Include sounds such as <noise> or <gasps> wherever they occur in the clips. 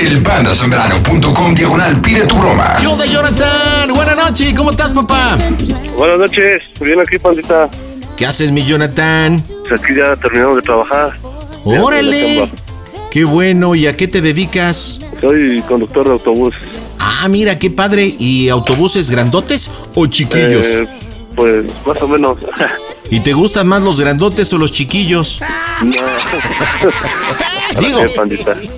El pandasambrano.com diagonal pide tu broma. ¿Qué onda, Jonathan? Buenas noches, ¿cómo estás, papá? Buenas noches, bien aquí, pandita. ¿Qué haces, mi Jonathan? Pues aquí ya terminamos de trabajar. ¡Órale! Qué bueno, ¿y a qué te dedicas? Soy conductor de autobús. Ah, mira, qué padre. ¿Y autobuses grandotes o chiquillos? Eh, pues más o menos. ¿Y te gustan más los grandotes o los chiquillos? no. <laughs> Digo,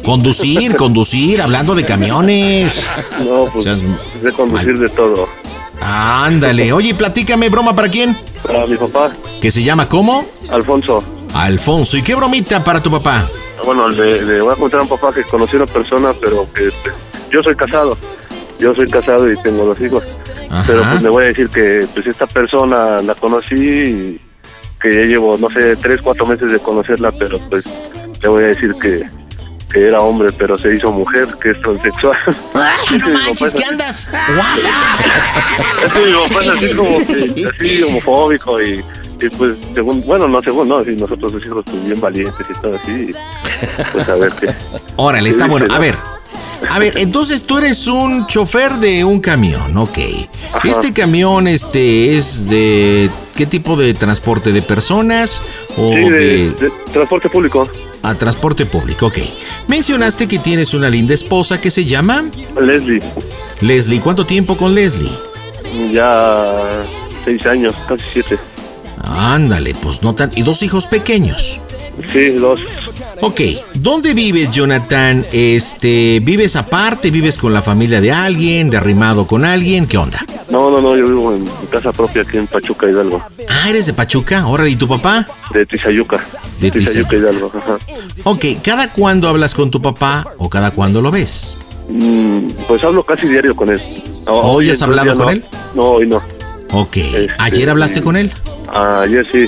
conducir, conducir, hablando de camiones. No, pues Seas de conducir de todo. Ándale. Oye, platícame, broma para quién? Para mi papá, ¿Que se llama cómo? Alfonso. Alfonso. ¿Y qué bromita para tu papá? Bueno, le, le voy a contar a un papá que conocí a una persona, pero que este, yo soy casado. Yo soy casado y tengo dos hijos. Ajá. Pero pues le voy a decir que pues esta persona la conocí y que ya llevo, no sé, tres, cuatro meses de conocerla, pero pues le voy a decir que, que era hombre, pero se hizo mujer, que es transexual. <laughs> ¡Ay, no manches! ¿Qué andas? Es que mi papá es así como que, así homofóbico y, y pues según, bueno, no según, no, si nosotros los hijos pues bien valientes y todo así, y, pues a ver qué. Órale, está bueno. A ver. A ver, entonces tú eres un chofer de un camión, ok. Ajá. Este camión, este, es de qué tipo de transporte, de personas o Sí, de, de, de transporte público. a transporte público, ok. Mencionaste que tienes una linda esposa que se llama Leslie, Leslie. ¿Cuánto tiempo con Leslie? ya seis años, casi siete. Ándale, pues no tan. Y dos hijos pequeños. Sí, dos. Ok, ¿dónde vives, Jonathan? Este, ¿vives aparte? ¿Vives con la familia de alguien? ¿De arrimado con alguien? ¿Qué onda? No, no, no, yo vivo en mi casa propia aquí en Pachuca, Hidalgo, Ah, eres de Pachuca. Órale, ¿y tu papá? de Tizayuca. De Tizayuca, Hidalgo, ajá. Ok, ¿cada cuándo hablas con tu papá o cada cuándo lo ves? Mm, pues hablo casi diario con él. No, ¿Hoy has hablado con no. él? No, hoy no. Ok, Este, ¿ayer hablaste con él? Ayer sí.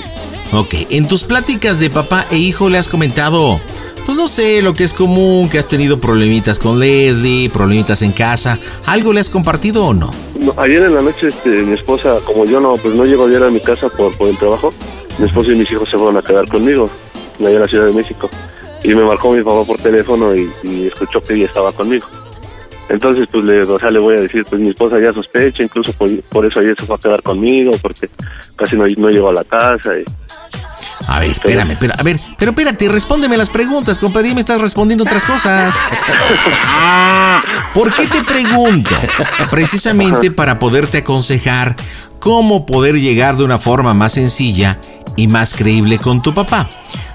Ok, en tus pláticas de papá e hijo le has comentado, pues no sé, lo que es común, que has tenido problemitas con Leslie, problemitas en casa, ¿algo le has compartido o no? No, ayer en la noche este, mi esposa, como yo no, pues no llego ayer a mi casa por, por el trabajo, mi esposa y mis hijos se fueron a quedar conmigo, allá en la Ciudad de México. Y me marcó mi papá por teléfono y, y escuchó que ella estaba conmigo. Entonces, pues le, o sea, le voy a decir, pues mi esposa ya sospecha, incluso por, por eso ayer se fue a quedar conmigo, porque casi no, no llegó a la casa. Y, A ver, espérame, espera, a ver, pero espérate, respóndeme las preguntas, compadre, me estás respondiendo otras cosas. ¿Por qué te pregunto? Precisamente para poderte aconsejar cómo poder llegar de una forma más sencilla y más creíble con tu papá.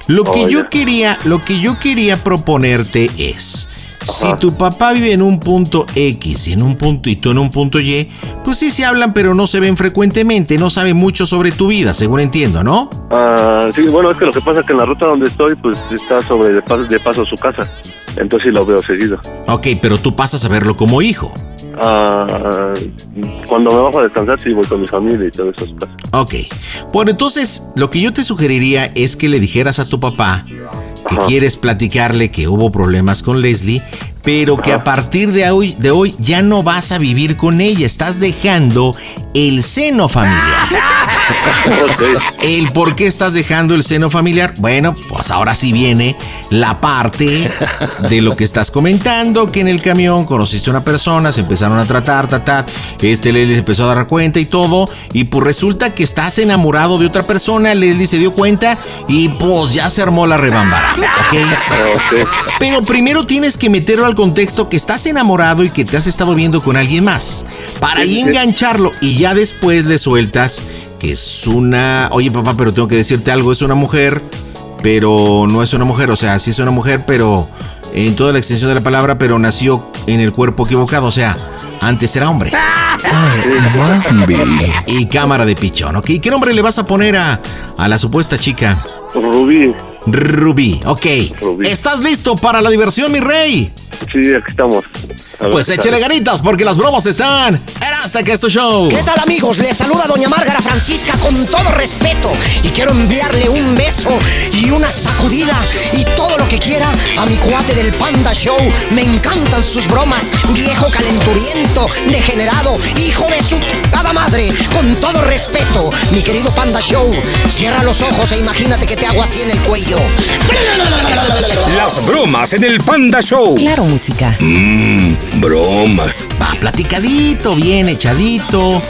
Lo que Oh, yo quería, lo que yo quería proponerte es si tu papá vive en un punto X y en un punto y tú en un punto Y, pues sí se hablan, pero no se ven frecuentemente, no saben mucho sobre tu vida, según entiendo, ¿no? Ah, sí, bueno, es que lo que pasa es que en la ruta donde estoy, pues está sobre de paso, de paso su casa. Entonces sí lo veo seguido. Ok, pero tú pasas a verlo como hijo. Ah, cuando me bajo a descansar, sí voy con mi familia y todo eso. Ok. Bueno, entonces lo que yo te sugeriría es que le dijeras a tu papá que quieres platicarle que hubo problemas con Leslie, pero que a partir de hoy, de hoy ya no vas a vivir con ella. Estás dejando el seno familiar. <laughs> El por qué estás dejando el seno familiar. Bueno, pues ahora sí viene la parte de lo que estás comentando, que en el camión conociste a una persona, se empezaron a tratar, ta, este Leslie se empezó a dar cuenta y todo, y pues resulta que estás enamorado de otra persona, Leslie se dio cuenta y pues ya se armó la rebambara, ¿ok? Pero primero tienes que meterlo al contexto que estás enamorado y que te has estado viendo con alguien más, para ahí engancharlo y ya después le sueltas que es una... Oye papá, pero tengo que decirte algo, es una mujer, pero no es una mujer, o sea, sí es una mujer, pero en toda la extensión de la palabra, pero nació en el cuerpo equivocado, o sea, antes era hombre. y cámara de pichón, ¿ok? ¿Qué nombre le vas a poner a, a la supuesta chica? Rubí. Rubí, ok. ¿Estás listo para la diversión, mi rey? Sí, aquí estamos. Pues échale ganitas porque las bromas están hasta que es tu show. ¿Qué tal amigos? Les saluda doña Márgara Francisca con todo respeto y quiero enviarle un beso y una sacudida y todo lo que quiera a mi cuate del Panda Show. Me encantan sus bromas, viejo calenturiento, degenerado, hijo de su cada madre. Con todo respeto, mi querido Panda Show, cierra los ojos e imagínate que te hago así en el cuello. Las bromas en el Panda Show. Claro, música. Mmm, bromas. Va platicadito, bien echadito.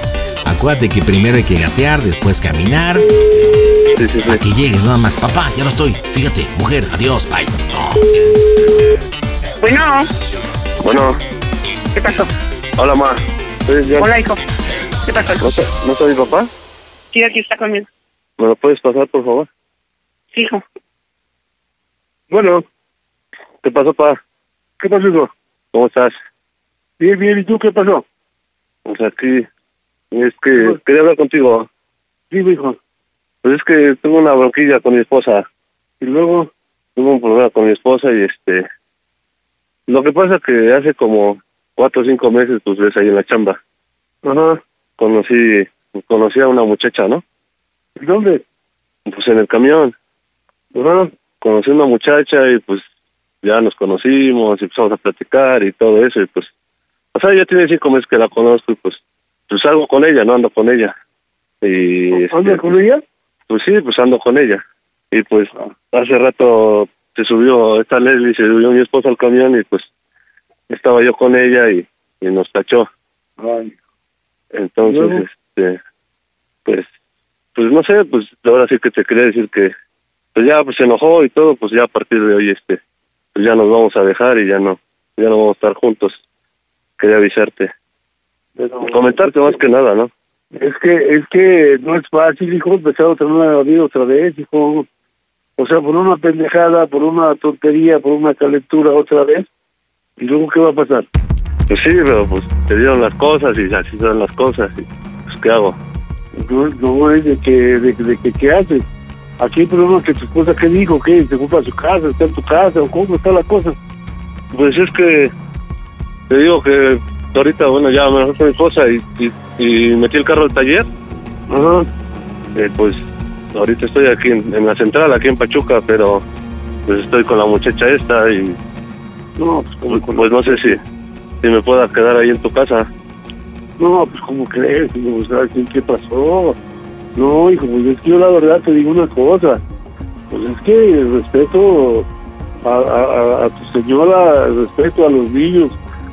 Acuérdate que primero hay que gatear, después caminar. Sí, sí, Para que llegues nada más. Papá, ya no estoy. Fíjate, mujer, adiós, bye. Bueno, Bueno, ¿qué pasó? hola, ma. Hola, hijo. ¿Qué pasó? ¿No, ¿No soy mi papá? Sí, aquí está conmigo. ¿Me lo puedes pasar, por favor? Sí, hijo. Bueno. ¿Qué pasó, pa? ¿Qué pasó, hijo? ¿Cómo estás? Bien, bien. ¿Y tú qué pasó? Pues aquí... Es que quería hablar contigo. Sí, hijo. Pues es que tuve una bronquilla con mi esposa. Y luego tuve un problema con mi esposa y este... Lo que pasa que hace como cuatro o cinco meses, pues ves ahí en la chamba. Ajá. Conocí, conocí a una muchacha, ¿no? ¿Dónde? Pues en el camión. Ajá. Conocí una muchacha y pues ya nos conocimos y empezamos a platicar y todo eso y pues... O sea, ya tiene cinco meses que la conozco y pues... Pues salgo con ella, no ando con ella. Y... ¿Ando con ella? Pues sí, pues ando con ella. Y pues hace rato se subió esta Leslie, se subió mi esposa al camión y pues estaba yo con ella y, y nos tachó. Entonces, este, pues, pues no sé, pues ahora sí que te quería decir que, pues ya pues se enojó y todo, pues ya a partir de hoy, este, pues ya nos vamos a dejar y ya no, ya no vamos a estar juntos. Quería avisarte. Comentarte más que nada, ¿no? Es que, es que no es fácil, hijo, empezar otra nueva vida otra vez, hijo. O sea, por una pendejada, por una tontería, por una calentura otra vez. ¿Y luego qué va a pasar? Pues sí, pero pues te dieron las cosas y así son las cosas y pues ¿qué hago? No, no es de que, de, de que, ¿qué haces? Aquí el problema es que tu esposa, ¿qué dijo? ¿Qué? ¿Se ocupa su casa? ¿Está en tu casa? ¿O cómo está la cosa? Pues es que te digo que ahorita, bueno, ya me con mi esposa y, y, y metí el carro al taller. Ajá. Eh, pues ahorita estoy aquí en, en la central, aquí en Pachuca, pero pues estoy con la muchacha esta y No, pues, ¿cómo pues, pues no sé si, si me pueda quedar ahí en tu casa. No, pues ¿cómo crees? ¿qué, qué pasó? No, hijo, pues es que yo la verdad te digo una cosa. Pues es que el respeto a, a, a- a tu señora, el respeto a los niños.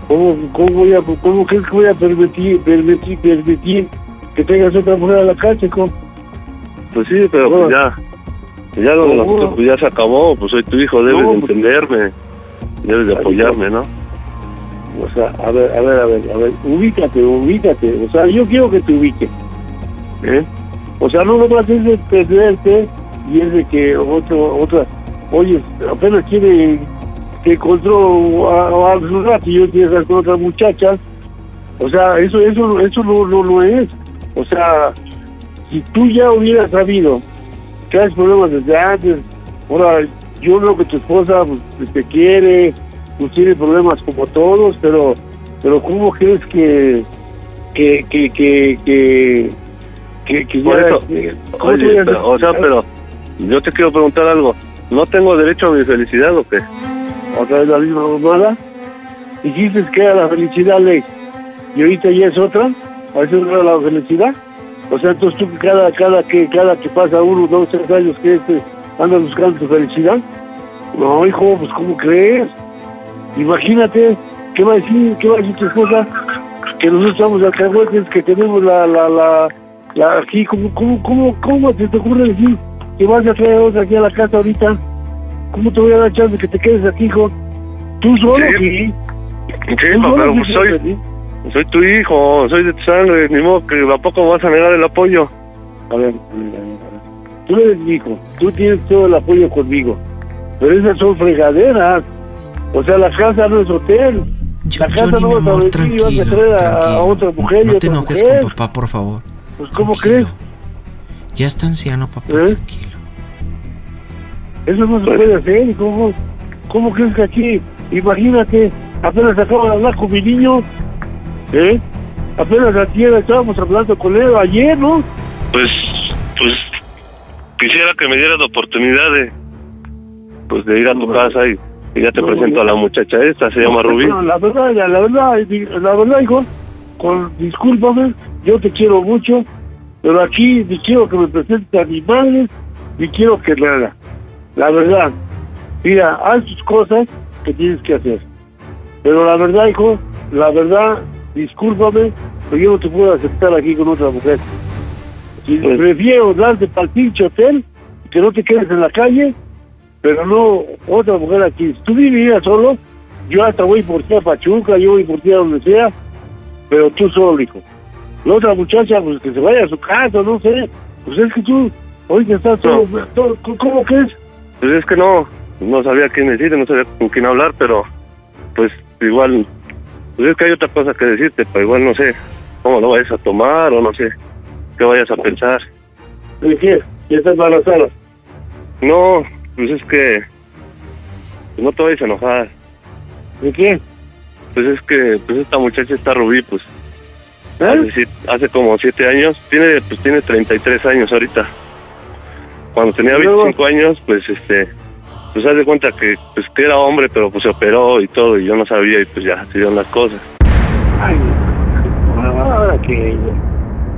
¿Cómo, cómo, voy a, ¿Cómo crees que voy a permitir, permitir, permitir que tengas otra mujer a la casa, hijo? Pues sí, pero pues ya, ya lo de nosotros pues ya se acabó, pues soy tu hijo, debes No, de pues- entenderme, debes de apoyarme, ¿no? O sea, a ver, a ver, a ver, a ver, ubícate, ubícate. O sea, yo quiero que te ubiques. ¿Eh? O sea, no a hacer de perderte y es de que otro, otra, oye, apenas quiere que encontró a, a rato y yo quiero estar con otra muchacha. O sea, eso, eso, eso no, no, no es. O sea, si tú ya hubieras sabido que hay problemas desde antes, ahora yo creo que tu esposa pues, te quiere, pues tiene problemas como todos, pero pero ¿cómo crees que que que que que, que Por ya- eso, que- ¿cómo oye, pero, o sea, pero yo te quiero preguntar algo, ¿no tengo derecho a mi felicidad o qué? otra vez la misma mamada dijiste que era la felicidad ley y ahorita ya es otra ¿A eso no era la felicidad? O sea, entonces tú cada, cada, que, cada que pasa uno, dos, tres años que este, andas buscando tu felicidad. No, hijo, pues ¿cómo crees? Imagínate, ¿qué va a decir, qué va a decir tu esposa? Que nosotros estamos alcahuetes, que tenemos la, la, la aquí, ¿cómo, cómo, cómo, cómo se te ocurre decir que vas a traer otra aquí a la casa ahorita? ¿Cómo te voy a dar chance de que te quedes aquí, hijo? ¿Tú solo? Sí. Sí. Sí, ¿Tú papá, solo? pero Sí, pues soy, sí. soy tu hijo, soy de tu sangre, ni modo que ¿a poco vas a negar el apoyo? A ver, mira. tú eres mi hijo, tú tienes todo el apoyo conmigo, pero esas son fregaderas. O sea, la casa no es hotel. Yo, la casa Johnny, no mi vas a amor, venir y vas a traer a, a tranquilo. otra mujer y no te enojes mujer. con papá, por favor. Pues, ¿cómo Tranquilo. crees? Ya está anciano, papá, ¿Eh? tranquilo. Eso no se puede hacer. ¿Cómo, ¿Cómo crees que aquí? Imagínate, apenas acabo de hablar con mi niño. ¿Eh? Apenas ayer estábamos hablando con él, ayer, ¿no? Pues, pues, quisiera que me dieras la oportunidad de, pues, de ir a tu casa y, y ya te No, presento no. a la muchacha esta, se llama Rubí. No, la verdad, la, la verdad, la verdad, hijo, con, discúlpame, yo te quiero mucho, pero aquí ni quiero que me presentes a mi madre, ni quiero que nada. La verdad, mira, haz tus cosas que tienes que hacer. Pero la verdad, hijo, la verdad, discúlpame, pero yo no te puedo aceptar aquí con otra mujer. Si Pues- prefiero darte para el pinche hotel, que no te quedes en la calle, pero no otra mujer aquí. Si tú vivías solo, yo hasta voy por ti a Pachuca, yo voy por ti a donde sea, pero tú solo, hijo. La otra muchacha, pues que se vaya a su casa, no sé. Pues es que tú, ahorita estás todo, todo- ¿cómo crees? Pues es que no, no sabía quién decirte, no sabía con quién hablar, pero, pues, igual, pues es que hay otra cosa que decirte, pero igual no sé cómo lo vayas a tomar o no sé qué vayas a pensar. ¿De qué? ¿Ya estás embarazada? No, pues es que, pues no te vayas a enojar. ¿De qué? Pues es que, pues esta muchacha está Rubí, pues, ¿Eh? hace, como siete años, tiene, pues tiene 33 años ahorita. Cuando tenía ¿Y luego? 25 años, pues este, pues haz de cuenta que, pues que era hombre, pero pues se operó y todo, y yo no sabía, y pues ya se dieron las cosas. Ay, ahora que...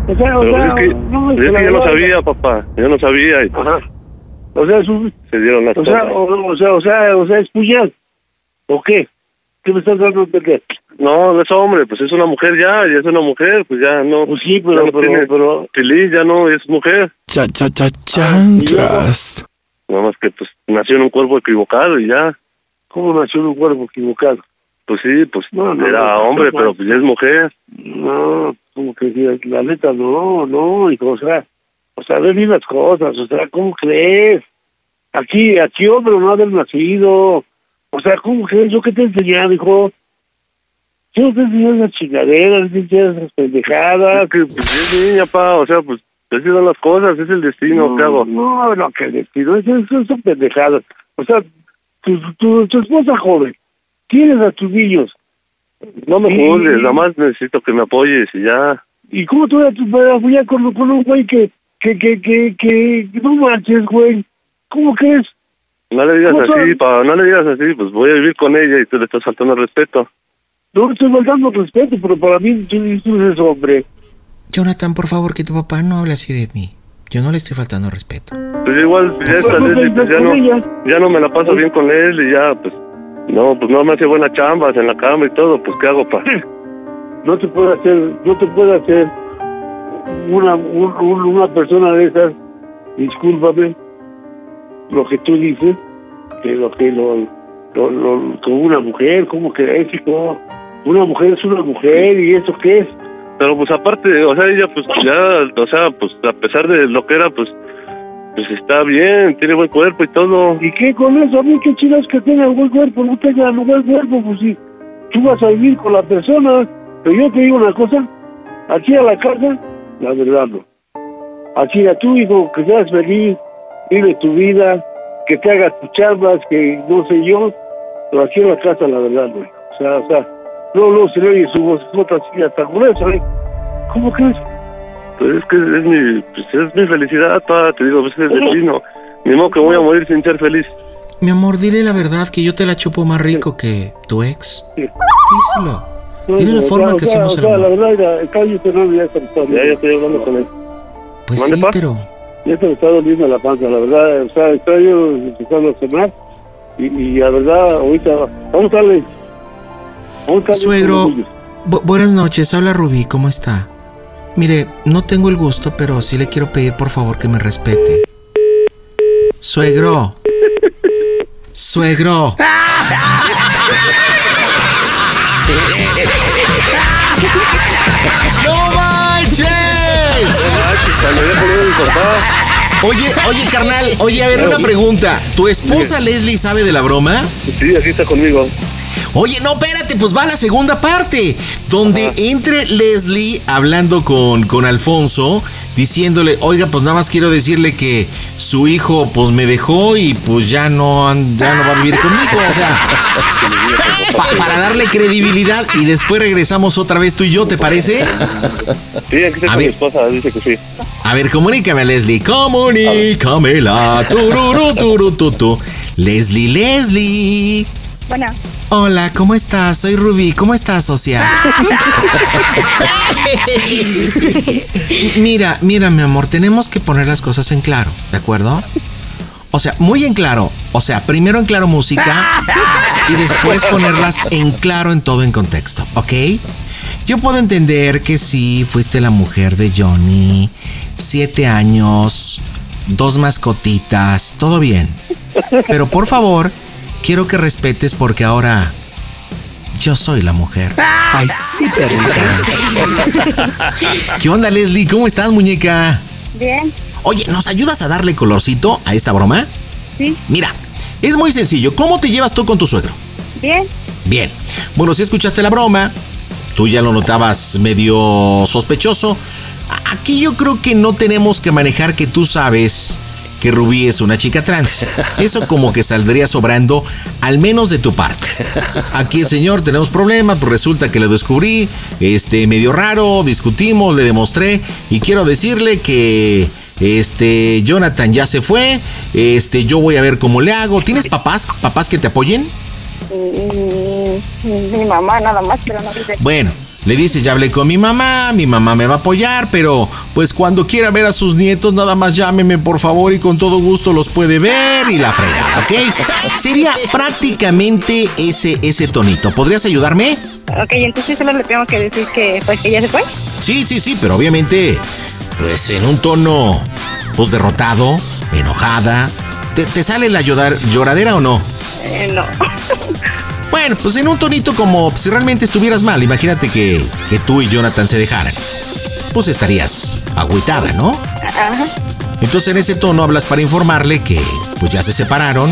O sea, o Pero sea, es que, no, es que yo no sabía, papá, yo no sabía, y pues Ajá. O sea, es un, se dieron las o sea, cosas. o, o sea, o sea, o sea, es puñal. ¿O qué? ¿Qué me estás dando a entender? No, no es hombre, pues es una mujer ya, ya es una mujer, pues ya no. Pues sí, ya pero, no pero, tiene pero, feliz, ya no es mujer. Cha cha cha chanclas. Nada más que pues nació en un cuerpo equivocado y ya. ¿cómo nació en un cuerpo equivocado? Pues sí, pues No, no, era no, hombre, no, pero pues ya es mujer. No, como que si la neta, no, no, hijo, o sea, o sea, ve bien las cosas, o sea, ¿cómo crees? Aquí, aquí hombre no haber nacido, o sea, ¿cómo crees? ¿Yo qué te he enseñado, hijo? Yo no te he enseñado esas chingaderas, no te he enseñado esas pendejadas. Que pues es niña, pa, o sea, pues así son las cosas, es el destino, ¿qué hago? No, no, que destino, eso, son pendejadas. O sea, tu, tu, tu esposa joven, tienes a tus niños, No me juzgues, nada más necesito que me apoyes y ya. ¿Y cómo tú vas a apoyar con, con un güey que, que, que, que, que, que no manches, güey? ¿Cómo crees? No le digas ¿Cómo así, pa, no le digas así, pues voy a vivir con ella y tú le estás faltando respeto. No le estoy faltando respeto, pero para mí tú, tú eres hombre. Jonathan, por favor, que tu papá no hable así de mí. Yo no le estoy faltando respeto. Pues igual, pues ya Pues esta no pues ya no, ella. ya no me la paso bien con él y ya, pues, no, pues no me hace buenas chambas en la cama y todo, pues ¿qué hago, pa? No te puede hacer, no te puede hacer una, un- un- una persona de esas, discúlpame, lo que tú dices, que lo que lo, lo, lo- con una mujer, ¿cómo crees, hijo? Una mujer es una mujer, ¿y eso qué es? Pero pues aparte, o sea, ella pues ya, o sea, pues a pesar de lo que era, pues, pues está bien, tiene buen cuerpo y todo. ¿Y qué con eso? A mí qué que tenga buen cuerpo, no tenga buen cuerpo, pues si tú vas a vivir con la persona. Pero yo te digo una cosa, aquí a la casa, la verdad no. Aquí a tu hijo, que seas feliz, vive tu vida, que te hagas tus chambas, que no sé yo, pero aquí a la casa, la verdad no. O sea, o sea, no, no se le oye su voz, así hasta gruesa, ¿eh? ¿Cómo crees? Pues es que es mi, pues es mi felicidad, pa, te digo, pues es destino. Ni modo que voy a morir sin ser feliz. Mi amor, dile la verdad que yo te la chupo más rico que tu ex. Sí. Díselo. Tiene la O forma sea, que o sea, hacemos el amor. La verdad, ya, cállate, no, ya se me está Ya, ya estoy hablando con él. Pues ¿Mande, sí, pero... ya se me está doliendo la panza, la verdad, o sea, estoy yo empezando a cenar y, y la verdad, ahorita, vamos a darle. Vamos a darle Suegro, bu- buenas noches, habla Rubí, ¿cómo está? Mire, no tengo el gusto, pero sí le quiero pedir por favor que me respete. Suegro. Suegro. <laughs> ¡No manches! Oye, oye, carnal, oye, a ver, una pregunta. ¿Tu esposa Leslie sabe de la broma? Sí, aquí está conmigo. Oye, no, espérate, pues va la segunda parte, donde entre Leslie hablando con, con Alfonso, diciéndole, oiga, pues nada más quiero decirle que su hijo pues me dejó y pues ya no, ya no va a vivir conmigo, o sea, pa- para darle credibilidad y después regresamos otra vez tú y yo, ¿te parece? Sí, aquí está A mi ver. esposa, dice que sí. A ver, comunícame, Leslie, comunícamela, tururu, turu, tu, tu. Leslie, Leslie. Bueno, Hola, ¿cómo estás? Soy Rubí. ¿Cómo estás, social? <laughs> <laughs> mira, mira, mi amor, tenemos que poner las cosas en claro, ¿de acuerdo? O sea, muy en claro. O sea, primero en claro música y después ponerlas en claro en todo en contexto, ¿ok? Yo puedo entender que sí, fuiste la mujer de Johnny, siete años, dos mascotitas, todo bien. Pero por favor, quiero que respetes porque ahora yo soy la mujer. Ay, sí, perrita. ¿Qué onda, Leslie? ¿Cómo estás, muñeca? bien, Oye, ¿nos ayudas a darle colorcito a esta broma? sí, Mira, es muy sencillo. ¿Cómo te llevas tú con tu suegro? bien. Bien. Bueno, si escuchaste la broma, tú ya lo notabas medio sospechoso. Aquí yo creo que no tenemos que manejar que tú sabes que Rubí es una chica trans. Eso como que saldría sobrando, al menos de tu parte. Aquí, señor, tenemos problemas, pues resulta que lo descubrí, este, medio raro, discutimos, le demostré, y quiero decirle que este Jonathan ya se fue, este, yo voy a ver cómo le hago. ¿Tienes papás, papás que te apoyen? Mi mamá nada más, pero no dice. Bueno, le dice, ya hablé con mi mamá, mi mamá me va a apoyar, pero pues cuando quiera ver a sus nietos, nada más llámeme por favor y con todo gusto los puede ver y la fregada, ¿ok? Sería prácticamente ese, ese tonito. ¿Podrías ayudarme? Ok, entonces solo le tengo que decir que pues que ya se fue. Sí, sí, sí, pero obviamente, pues en un tono, pues derrotado, enojada. ¿Te, te sale la llorar- lloradera o no? Eh, no. <laughs> Bueno, pues en un tonito como si realmente estuvieras mal. Imagínate que, que tú y Jonathan se dejaran. Pues estarías agüitada, ¿no? Entonces en ese tono hablas para informarle que pues ya se separaron,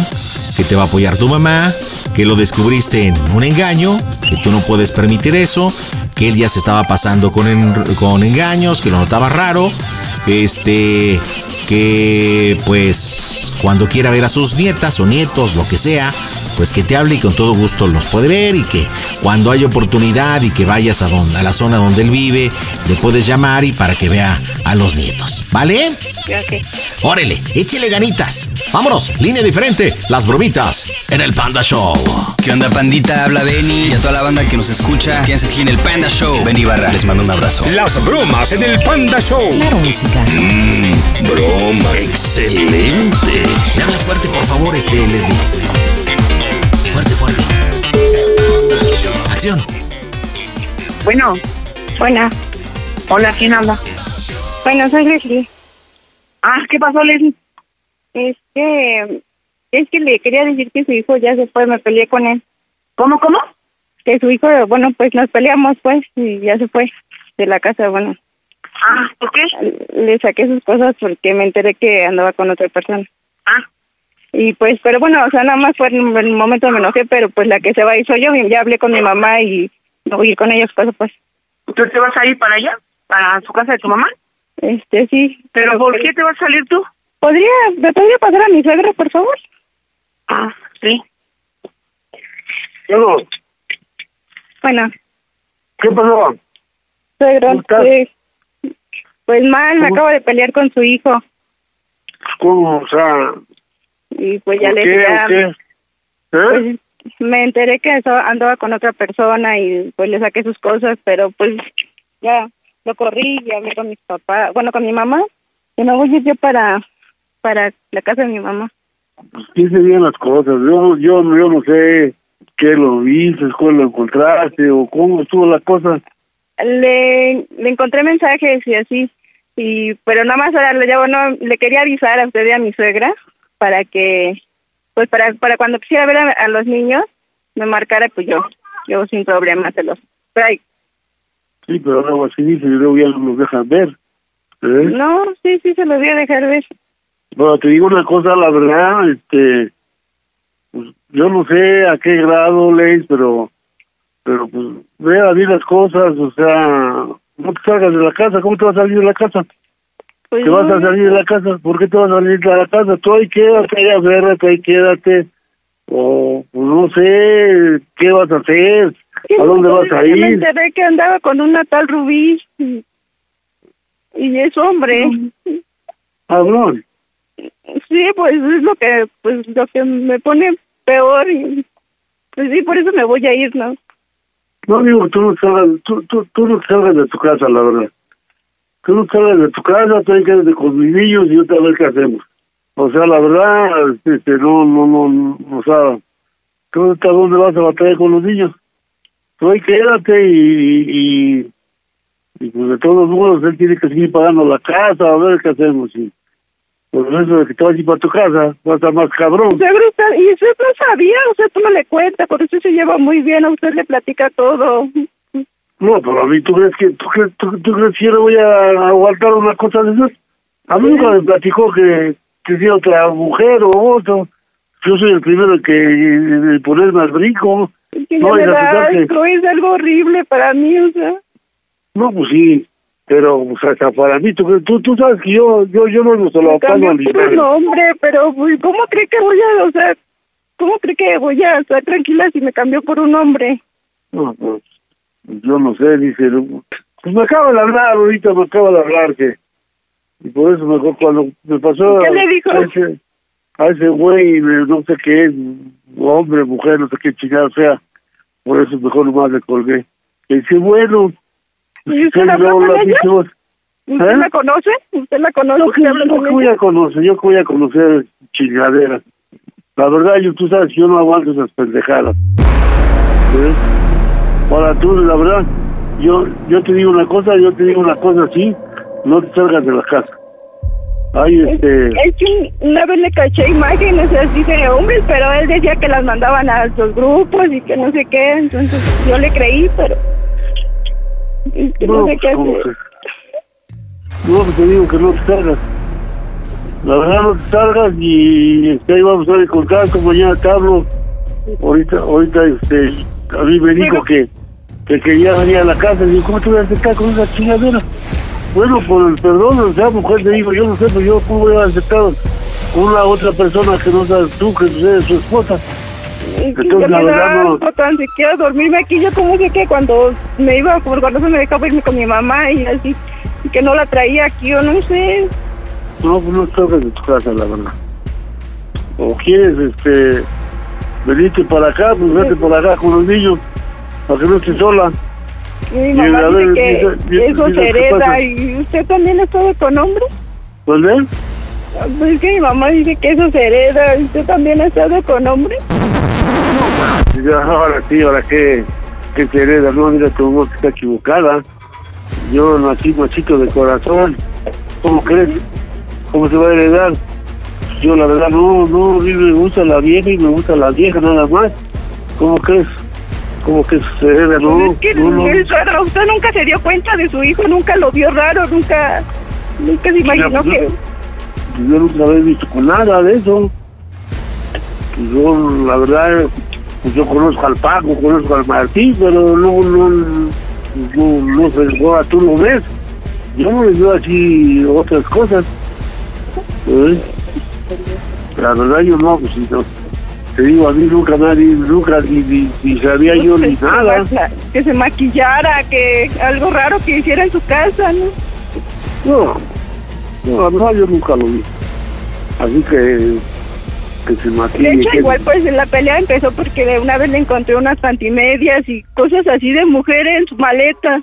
que te va a apoyar tu mamá, que lo descubriste en un engaño, que tú no puedes permitir eso, que él ya se estaba pasando con, con engaños, que lo notaba raro, este, que pues cuando quiera ver a sus nietas o nietos, lo que sea, pues que te hable y con todo gusto los puede ver y que cuando hay oportunidad y que vayas a, donde, a la zona donde él vive, le puedes llamar y para que vea a los nietos, ¿vale? Ok. Órale, échele ganitas. Vámonos, línea diferente, las bromitas en el Panda Show. ¿Qué onda, pandita? Habla Benny y a toda la banda que nos escucha. Quédense aquí en el Panda Show. Benny Barra, les mando un abrazo. Las bromas en el Panda Show. Claro, música. Mm, broma. Excelente. Me hablas fuerte, por favor, este Leslie. Fuerte, fuerte. Acción. Bueno. Buena. Hola, ¿quién habla? Bueno, soy Leslie. Ah, ¿qué pasó, Leslie? Es que... Es que le quería decir que su hijo ya se fue, me peleé con él. ¿Cómo, cómo? Que su hijo, bueno, pues nos peleamos, pues, y ya se fue de la casa, bueno. Ah, ¿por qué? Le saqué sus cosas porque me enteré que andaba con otra persona. Ah. Y pues, pero bueno, o sea, nada más fue en el momento me enojé, pero pues la que se va a ir soy yo, ya hablé con mi mamá y me voy a ir con su casa, pues. ¿Tú te vas a ir para allá? ¿Para su casa de tu mamá? Este, sí. ¿Pero por qué te vas a salir tú? ¿Podría, me podría pasar a mi suegra, por favor? Ah, sí. Luego, Bueno, ¿qué pasó? suegro, pues, pues mal, me ¿Cómo? acabo de pelear con su hijo. ¿Cómo? O sea, Y pues ya ¿por le qué? ¿Eh? pues, me enteré que eso andaba con otra persona y pues le saqué sus cosas, pero pues ya lo corrí y hablé con mis papás, bueno, con mi mamá, y me voy a ir yo para, para la casa de mi mamá. Pues piense bien las cosas. Yo, yo, yo no sé qué lo viste, cuál lo encontraste o cómo estuvo la cosa. Le, le encontré mensajes y así, y pero nada más ahora le, bueno, le quería avisar a usted y a mi suegra para que, pues para, para cuando quisiera ver a, a los niños, me marcara, pues yo, yo sin problema se los traigo. Sí, pero luego así dice y luego ya no nos dejan ver. ¿eh? No, sí, sí, se los voy a dejar ver. Bueno, te digo una cosa, la verdad, este, pues, yo no sé a qué grado lees, pero, pero pues, ve a ver las cosas, o sea, no te salgas de la casa, ¿cómo te vas a salir de la casa? Pues ¿Te vas a salir de la casa? ¿Por qué te vas a salir de la casa? Tú ahí quédate, ahí aférrate, ahí quédate, o pues, no sé, ¿qué vas a hacer? ¿A dónde vas a Me ir? enteré que andaba con una tal Rubí y, es hombre. Cabrón. Sí, pues es lo que, pues lo que me pone peor y pues sí, por eso me voy a ir, ¿no? No digo, tú no salgas, tú, tú, tú no salgas de tu casa, la verdad. Tú no salgas de tu casa, tú hay que quedarte con mis niños y otra vez qué hacemos. O sea, la verdad, este, no, no, no, o sea, ¿tú hasta dónde vas a batallar con los niños? Tú ahí quédate y, y, y pues de todos modos él tiene que seguir pagando la casa, a ver qué hacemos. Y por eso de que te vas a ir para tu casa, va a estar más cabrón. Usted, y usted no sabía, usted no le cuenta, por eso se lleva muy bien, a usted le platica todo. No, pero a mí, ¿tú crees que, tú crees, tú, tú crees que yo le voy a aguantar una cosa de esas? A mí nunca me platicó que, que sea otra mujer o otro. Yo soy el primero que de ponerme al brinco. Es que No, ya me da que- es algo horrible para mí, o sea. No, pues sí, pero o sea, hasta para mí, tú, tú, tú sabes que yo, yo, yo no se lo Me pago cambió al puro nombre, pero pues, ¿cómo cree que voy a, o sea, cómo cree que voy a estar tranquila si me cambió por un hombre? No, pues, yo no sé, dice, pues me acaba de hablar ahorita, me acaba de hablar que, y por eso mejor cuando me pasó ¿Qué le dijo? a ese, a ese güey, no sé qué es, hombre, mujer, no sé qué chingada sea, por eso mejor nomás le colgué. Y dice, bueno, ¿Y usted habló con la ella? ¿Usted ¿Eh? la conoce? ¿Usted la conoce? Yo que, ¿Usted habla yo que voy a conocer, yo que voy a conocer chingaderas. La verdad, yo, tú sabes yo no aguanto esas pendejadas. ¿Eh? Ahora tú, la verdad, yo yo te digo una cosa, yo te digo una cosa así, no te salgas de la casa. Ay, este... Es que una vez le caché imágenes así de hombres, pero él decía que las mandaban a los grupos y que no sé qué, entonces yo le creí, pero es que no, No, sé pues, qué ¿cómo hacer. que? No, pues te digo que no te salgas. La verdad no te salgas y este, ahí vamos a estar en contacto, mañana te hablo. Ahorita, ahorita este, a mí me dijo que, que quería venir a la casa. Y digo, ¿cómo te voy a aceptar con esa chingadera? Bueno, por el perdón, o sea, mujer, te digo, yo no sé, pero yo cómo voy a aceptar una otra persona que no sabes tú, que eres su esposa. Entonces, la verdad, da no- tan siquiera dormirme aquí. Yo como sé que cuando me iba, como cuando se me dejaba irme con mi mamá y así, y que no la traía aquí, o no sé. No, pues no salgas de tu casa, la verdad. O quieres, este, venirte para acá, pues vete para acá con los niños, para que no estés sola. Y mi Y, mamá dice ver, que eso se ¿qué hereda. ¿Y usted también ha estado con hombres? Pues ven, Pues es que mi mamá dice que eso se hereda. ¿Usted también ha estado con hombres? y ahora sí, ahora que, que se hereda, no, mira, tu voz está equivocada. Yo nací machito de corazón. ¿Cómo crees? ¿Cómo se va a heredar? Yo la verdad no, no, a mí me gusta la vieja y me gusta la vieja nada más. ¿Cómo crees? ¿Cómo que se? No, Pues es que no, no. es raro. Usted nunca se dio cuenta de su hijo, nunca lo vio raro, nunca, nunca se imaginó pues, que... yo nunca había visto con nada de eso. Pues yo, la verdad, pues yo conozco al Paco, conozco al Martín, pero no, no, no, no sé, ahora tú lo ves. Yo no les veo así otras cosas. ¿eh? La verdad yo no, pues no. Te digo, a mí nunca nadie, nunca ni, ni, ni sabía yo ni que, nada. que se maquillara, que algo raro que hiciera en su casa, ¿no? No, no, la verdad yo nunca lo vi. Así que, que se De maquille. hecho, que- igual pues la pelea empezó porque de una vez le encontré unas pantimedias y cosas así de mujer en su maleta.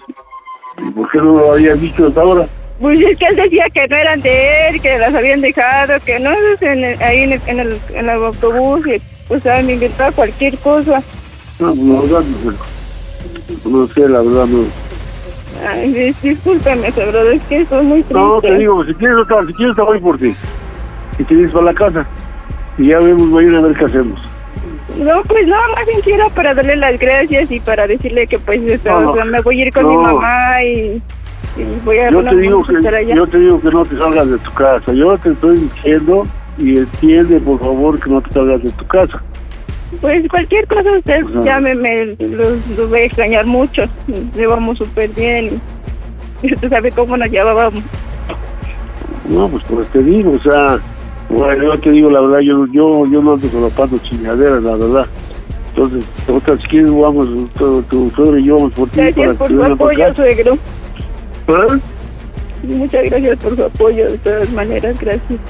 ¿Y ¿Por qué no lo habías dicho hasta ahora? Pues es que él decía que no eran de él, que las habían dejado, que no, en el- ahí en el, en, el, en el autobús, y pues ¿sabes? me inventaba cualquier cosa. No, la verdad, no, no sé, la verdad, no. Ay, dis- discúlpeme, pero es que estoy muy triste. No, te digo, si quieres, otra- si quieres, te voy por ti. Y te vienes para la casa. Y ya vemos mañana a ver qué hacemos. No, pues nada más bien quiero para darle las gracias y para decirle que pues No, no. o sea, me voy a ir con mi No. mamá y, y voy a Yo te digo a que yo te digo que no te salgas de tu casa. Yo te estoy diciendo y entiende, por favor, que no te salgas de tu casa. Pues cualquier cosa usted Ajá. llámeme, los, los voy a extrañar mucho. Nos llevamos súper bien y <laughs> usted sabe cómo nos llevábamos. No, pues pues te digo, o sea, bueno, yo te digo la verdad, yo yo yo no ando solapando chingaderas, la verdad. Entonces, otra, si quieres, vamos, tu, tu suegro y yo vamos por ti. Gracias para por su apoyo, suegro. ¿Ah? Muchas gracias por su apoyo, de todas maneras, gracias.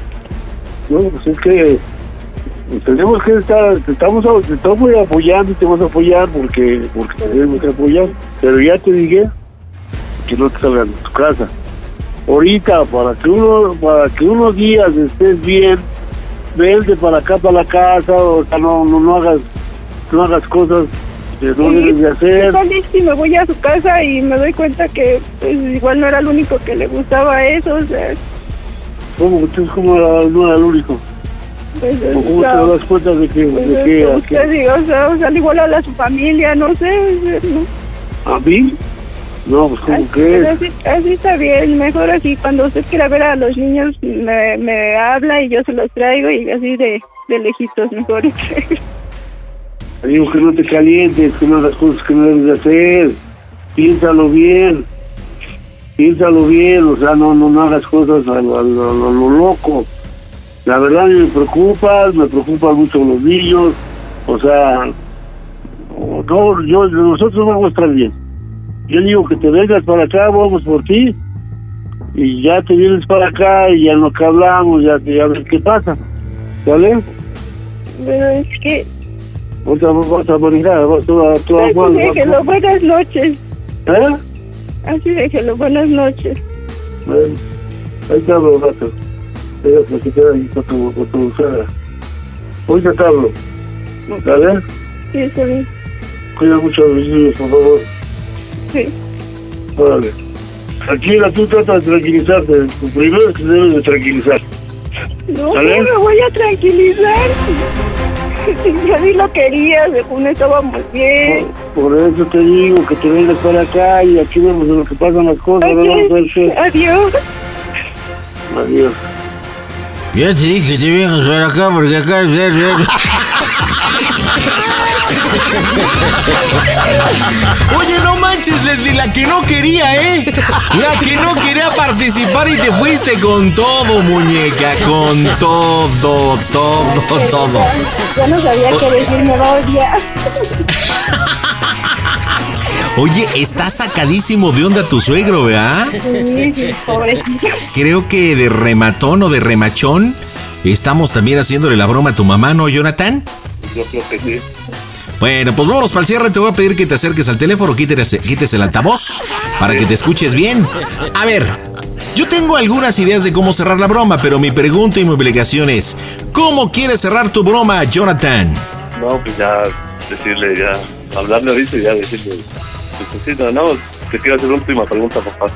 Bueno, pues es que tenemos que estar, te estamos, te estamos apoyando y te vamos a apoyar porque, porque tenemos que apoyar. Pero ya te dije que no te salgas de tu casa. Ahorita, para que uno, para que unos días estés bien, vente para acá, para la casa, o sea, no, no, no hagas, no hagas cosas que no Sí, debes de hacer. Si me voy a su casa y me doy cuenta que pues igual no era el único que le gustaba eso, o sea, ¿Cómo? Entonces, ¿cómo era- no era el único? pues ¿O cómo te das cuenta de que, pues, de que, a, usted que- diga, o sea, o sea, igual a la su familia, no sé, no. a mí? No, pues ¿cómo Así, crees? así, así está bien, mejor así, cuando usted quiera ver a los niños me, me habla y yo se los traigo y así de, de lejitos mejor. Digo que no te calientes, que no hagas cosas que no debes de hacer. Piénsalo bien. Piénsalo bien, o sea, no no, no hagas cosas a lo, a lo- a lo- a lo loco. La verdad me preocupa, me preocupan mucho los niños. O sea, no, yo, nosotros vamos a estar bien. Yo digo que te vengas para acá, vamos por ti. Y ya te vienes para acá y ya lo que hablamos, ya, ya ves qué pasa. ¿Vale? Pero es que, Vas a, vas a manejar, vas a... tú pues, déjelo, buenas noches. ¿Eh? Así déjelo, buenas noches. Bueno, ahí te hablo un rato. Voy a platicar ahí con tu, con tu suegra. Te hablo. ¿Vale? Sí, está bien. Cuida mucho a los niños, por favor. Sí. Órale. Tranquila, tú trata de tranquilizarte. Lo primero es que debes de tranquilizar. No, ¿Sale? no me voy a tranquilizar. <laughs> Yo ni lo quería, según estábamos bien. Por eso te digo que te vengas para acá y aquí vemos lo que pasan las cosas. ser. Adiós. Adiós. Ya te dije que te vienes para acá porque acá <laughs> <laughs> Oye, no manches, Leslie, la que no quería, ¿eh? La que no quería participar y te fuiste con todo, muñeca, con todo, todo, todo. Ya no sabía qué decir, me va a odiar. Oye, está sacadísimo de onda tu suegro, ¿verdad? Sí, sí, pobrecito. Creo que de rematón o de remachón estamos también haciéndole la broma a tu mamá, ¿no, Jonathan? Yo creo que sí. Bueno, pues vámonos para el cierre. Te voy a pedir que te acerques al teléfono, quites, el altavoz para que te escuches bien. A ver, yo tengo algunas ideas de cómo cerrar la broma, pero mi pregunta y mi obligación es: ¿cómo quieres cerrar tu broma, Jonathan? No, pues ya decirle, ya, hablarle ahorita y ya decirle, pues sí, no, no, te quiero hacer una última pregunta, papá.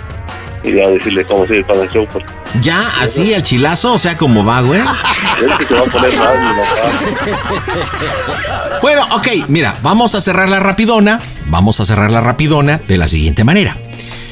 Y ya decirle cómo sigue para el show, porque ¿Ya así al chilazo? O sea, ¿cómo va, güey? Bueno, ok, mira, vamos a cerrar la rapidona. Vamos a cerrar la rapidona de la siguiente manera.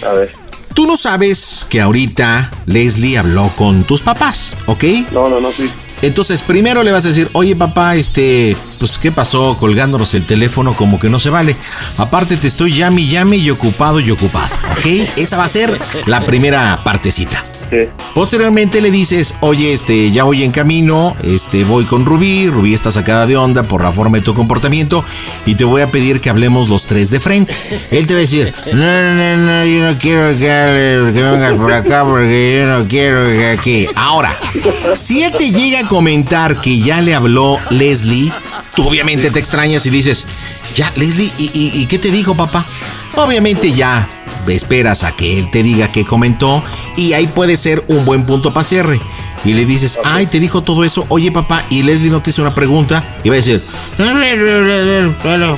A ver. Tú no sabes que ahorita Leslie habló con tus papás, ¿ok? No, no, no, sí. Entonces, primero le vas a decir, oye papá, este, pues ¿qué pasó colgándonos el teléfono? Como que no se vale. Aparte te estoy llame llame y ocupado y ocupado, ¿ok? Esa va a ser la primera partecita. Posteriormente le dices, oye, este, ya voy en camino, este, voy con Rubí, Rubí está sacada de onda por la forma de tu comportamiento y te voy a pedir que hablemos los tres de frente. Él te va a decir, no, no, no, yo no quiero que, que vengas por acá porque yo no quiero que aquí. Ahora, si él te llega a comentar que ya le habló Leslie, tú obviamente te extrañas y dices, ya, Leslie, ¿y, y, y qué te dijo papá? Obviamente ya esperas a que él te diga qué comentó y ahí puede ser un buen punto para cierre. Y le dices, ay, te dijo todo eso, oye papá, y Leslie no te hizo una pregunta, y va a decir,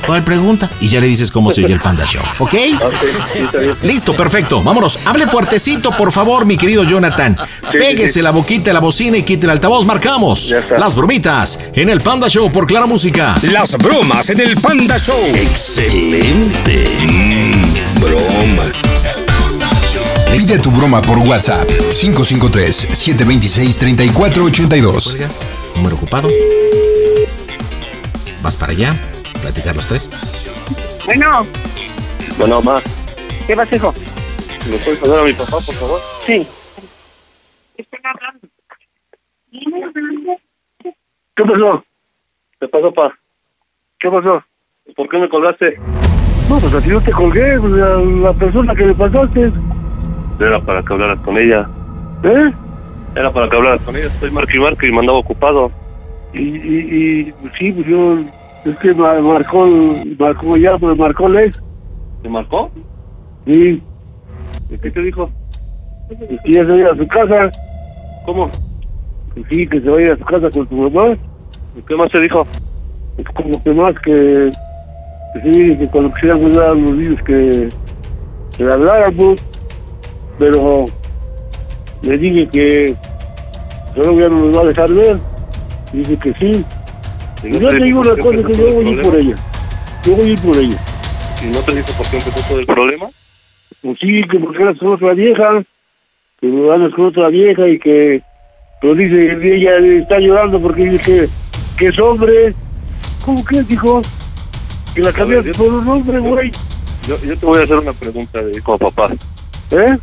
¿cuál pregunta? Y ya le dices cómo se oye el Panda Show, ¿ok? Listo, perfecto, vámonos. Hable fuertecito, por favor, mi querido Jonathan. Péguese la boquita de la bocina y quite el altavoz, marcamos. Las bromitas en el Panda Show por Clara Música. Las bromas en el Panda Show. Excelente. Bromas. Pide tu broma por WhatsApp 553-726-3482. Número ocupado. Vas para allá, platicar los tres. Bueno, Bueno, ma, ¿qué pasa, hijo? ¿me puedes pasar a mi papá, por favor? Sí. ¿Qué pasó? ¿Qué pasó, pa? ¿Qué pasó? ¿Por qué me colgaste? No, pues así no te colgué, pues, la, la persona que le pasaste. Era para que hablaras con ella. ¿Eh? Era para que hablaras con ella. Estoy marque y marque y me andaba ocupado. Y, y, y pues, sí, pues yo, es que ma- marcó, marcó ya, pues marcó Lex. ¿Te marcó? Sí, ¿Y qué te dijo? pues que ya se vaya a su casa. ¿Cómo? Sí, que se vaya a su casa con tu mamá. ¿Y ¿Qué más te dijo? Es como que más que sí, que cuando quisiéramos dar a los niños que, que le habláramos. Pero le dije que solo ya no nos va a dejar ver. Dice que sí. ¿Y yo te digo una cosa, que yo voy a ir por ella. Yo voy a ir por ella. ¿Y no te dijo por qué empezó todo el problema? Pues sí, que porque andas con otra vieja, que andas con otra vieja y que, pues dice, ella está llorando porque dice que, que es hombre. ¿Cómo que dijo? Que la cambiaste por un hombre, güey. Yo, yo te voy a hacer una pregunta de a papá. ¿Eh?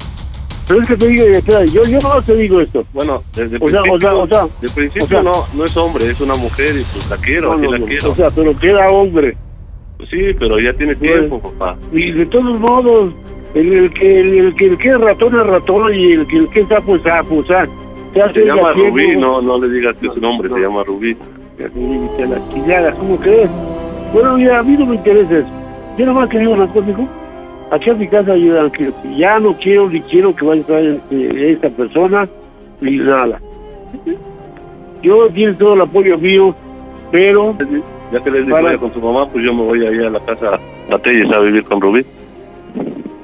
Pero es que te digo, espera, yo, yo no te digo esto. Bueno, desde O sea, principio, o sea, o sea, de principio o sea- no, no es hombre, es una mujer y pues la quiero, No, no, la no, quiero. O sea, pero que era hombre. Pues sí, pero ya tiene tiempo, papá. Y de todos modos, el, el que el, el que el que es ratón es ratón y el que el que es sapo es sapo, o sea, se llama. Rubí, no, no le digas que es un hombre, se llama Rubí. Que la chingada, ¿cómo crees? Bueno, mira, a mí no me interesa eso. Yo nomás quería una cosa, hijo. Aquí a mi casa yo que ya no quiero ni quiero que vaya a estar este, esta persona ni nada. Yo tienes todo el apoyo mío, pero Ya que les vaya con su mamá, pues yo me voy ahí a la casa a Telles a vivir con Rubí.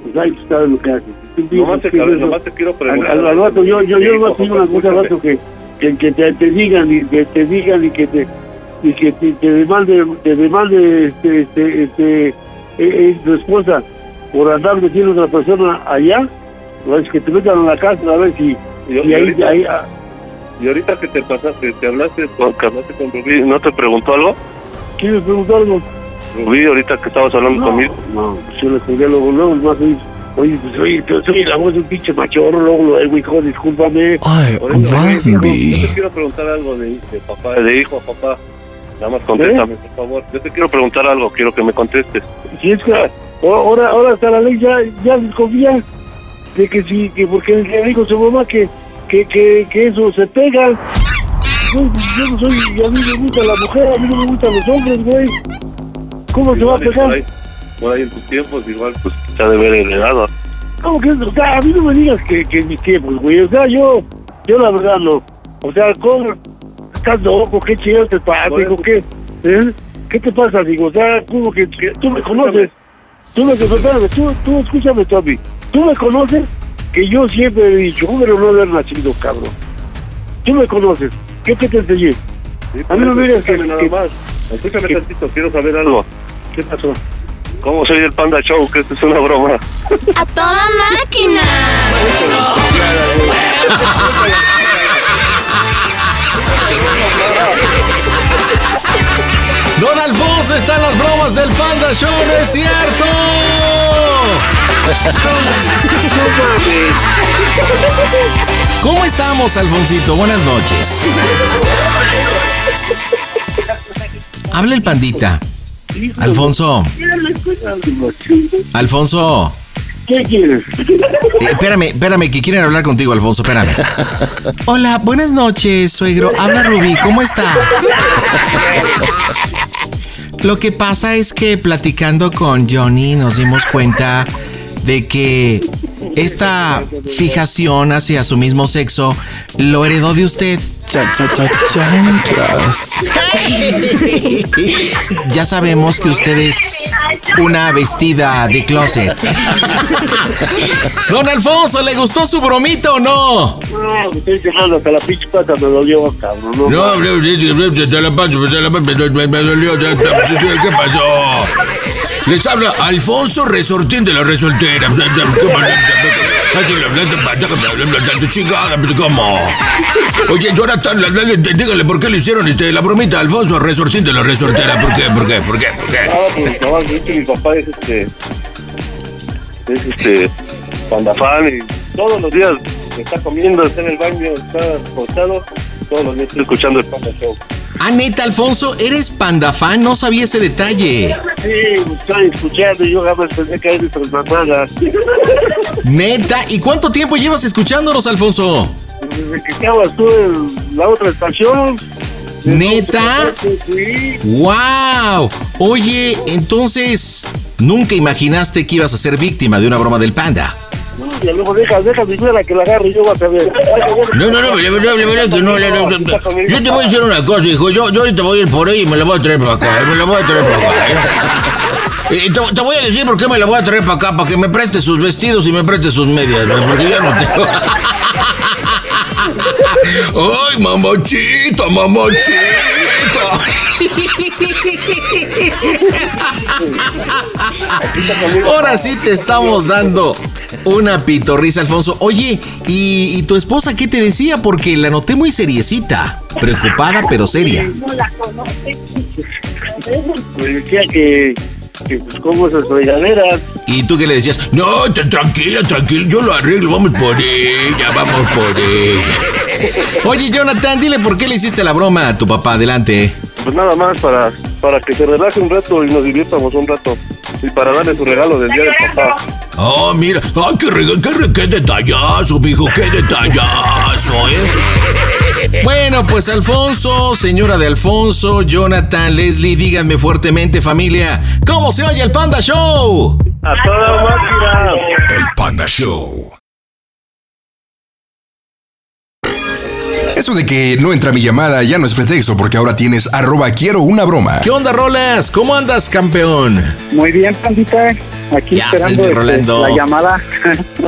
pues ahí tú sabes lo que haces. Nomás te, nomás quiero preguntar. al, al rato, yo, yo, yo nomás te digo una cosa al rato que, que, que te, te digan y que te digan y que te y que te, te demande te demande este este este eh, eh, tu esposa por andar metiendo a otra persona allá es que te metan a la casa a ver si Y, y y ahí, ahorita, ahí ah, y ahorita que te pasaste, te hablaste, con- que hablaste con Rubí, ¿no te preguntó algo? ¿quién me preguntó algo? Rubí, ahorita que estabas hablando No, conmigo. no, pues yo le jugué luego, luego, más oye, oye, pues oye, yo soy la voz de un pinche machorro, luego lo hijo, discúlpame. Ay, Ahorita, Yo te quiero preguntar algo de, de papá, de hijo a papá. Nada más contéstame, por favor. Yo te quiero preguntar algo, quiero que me contestes. Si es que ahora, ahora hasta la ley ya, ya desconfía de que sí, que porque le dijo su mamá que, que, que, que eso se pega. Yo, yo no soy, y a mí me gusta la mujer, a mí no me gustan los hombres, güey. ¿Cómo se va a pegar? Por ahí, por ahí en tus tiempos, igual, pues se ha de ver heredado. ¿Cómo que O sea, a mí no me digas que, que en mis tiempos, güey. O sea, yo, yo la verdad no. O sea, ¿cómo? ¿Estás loco? ¿Qué chingados te pasa? Digo, ¿qué? ¿Eh? ¿Qué te pasa? Digo, o sea, ¿cómo que, que tú me conoces? Tú me espérame, tú, tú escúchame, Tommy. Tú me conoces que yo siempre he dicho, hombre, no haber nacido, cabrón. Tú me conoces. ¿Qué te, te enseñé? Sí, A mí no me digas que- nada que- más. Escúchame que- tantito, quiero saber algo. ¿Qué pasó? ¿Cómo soy el Panda Show? Que esto es una broma. ¡A toda máquina! Show, ¿no es cierto? ¿Cómo estamos, Alfonsito? Buenas noches. Habla el pandita. Alfonso. Alfonso. ¿Qué quieres? Eh, espérame, espérame, que quieren hablar contigo, Alfonso, espérame. Hola, buenas noches, suegro. Habla Rubí, ¿cómo está? Lo que pasa es que platicando con Johnny nos dimos cuenta de que esta fijación hacia su mismo sexo lo heredó de usted. Ya sabemos que usted es una vestida de closet. Don Alfonso, ¿le gustó su bromita o no? Ah, me estoy quejando, hasta la pinche pata me dolió, cabrón. No, No, te la paso, te la paso, me dolió. ¿Qué pasó? Les habla Alfonso Resortín de la Resoltera. ¿Cómo? Oye, Jonathan, dígale por qué le hicieron este, la bromita Alfonso Resortín de la Resortera. ¿Por qué? ¿Por qué? ¿Por qué? ¿Por qué? Ah, pues no, mi papá es este. Es este. Pandafán y todos los días está comiendo, está en el baño, está acostado. Todos los días estoy escuchando el Panda Show. Ah, neta, Alfonso, eres panda fan, no sabía ese detalle. Sí, estoy escuchando y yo jamás pensé que eres transformada. Neta, ¿y cuánto tiempo llevas escuchándonos, Alfonso? Desde que estabas tú en la otra estación. ¿Neta? ¡Wow! Oye, entonces, ¿nunca imaginaste que ibas a ser víctima de una broma del panda? Y luego deja, deja mi suegra que la agarre y yo voy a saber. No, no, no, la verdad, la verdad que no, la- la- Yo te voy a decir una cosa, hijo. Yo, yo ahorita voy a ir por ahí y me la voy a traer para acá. eh, Me la voy a traer para acá. eh. Y te, te voy a decir por qué me la voy a traer para acá, para que me preste sus vestidos y me preste sus medias, ¿no? porque yo no tengo. ¡Ay, mamachita, mamachita! Ahora sí te estamos dando una pitorrisa, Alfonso. Oye, ¿y, y tu esposa qué te decía? Porque la noté muy seriecita. Preocupada, pero seria. No la conoces. Me decía que, que pues como esas regaderas. ¿Y tú qué le decías? No, tranquila, tranquila, yo lo arreglo, vamos por ella, vamos por ella. Oye, Jonathan, dile por qué le hiciste la broma a tu papá. Adelante. Pues nada más para, para que se relaje un rato y nos divirtamos un rato. Y para darle su regalo del día del papá. Ah, mira, ah, qué, rega- qué, re- qué detallazo, mijo, qué detallazo, ¿eh? Bueno, pues Alfonso, señora de Alfonso, Jonathan, Leslie, díganme fuertemente, familia, ¿cómo se oye el Panda Show? A toda máquina. El Panda Show. Eso de que no entra mi llamada ya no es pretexto porque ahora tienes arroba quiero una broma. ¿Qué onda, Rolas? ¿Cómo andas, campeón? Muy bien, pandita. Aquí Ya, esperando este, Rolando. la llamada.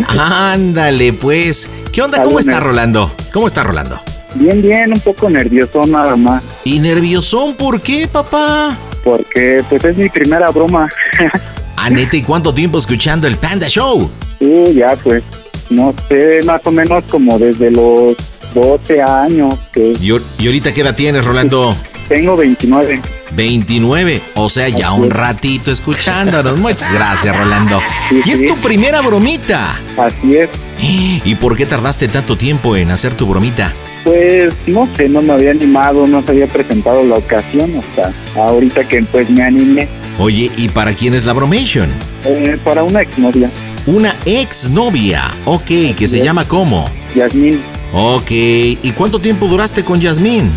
Ándale, pues. ¿Qué onda? ¿Cómo está. Rolando? ¿Cómo está Rolando? bien, bien, un poco nervioso nada más. ¿Y nerviosón por qué, papá? Porque pues es mi primera broma. <laughs> Ah, neta, ¿y cuánto tiempo escuchando el Panda Show? sí, ya pues, no sé, más o menos como desde los 12 años que ¿Y, ahor- y ahorita qué edad tienes, Rolando? tengo 29. 29, o sea, ya un ratito escuchándonos. Muchas <laughs> gracias, Rolando. Sí, Y es sí. tu primera bromita. Así es. <gasps> ¿Y por qué tardaste tanto tiempo en hacer tu bromita? Pues no sé, no me había animado, no se había presentado la ocasión hasta ahorita que pues me animé Oye, ¿y para quién es la bromation? eh, para una exnovia, Una exnovia. Ok, que se llama ¿cómo? Yasmín. Ok, ¿y cuánto tiempo duraste con Yasmín?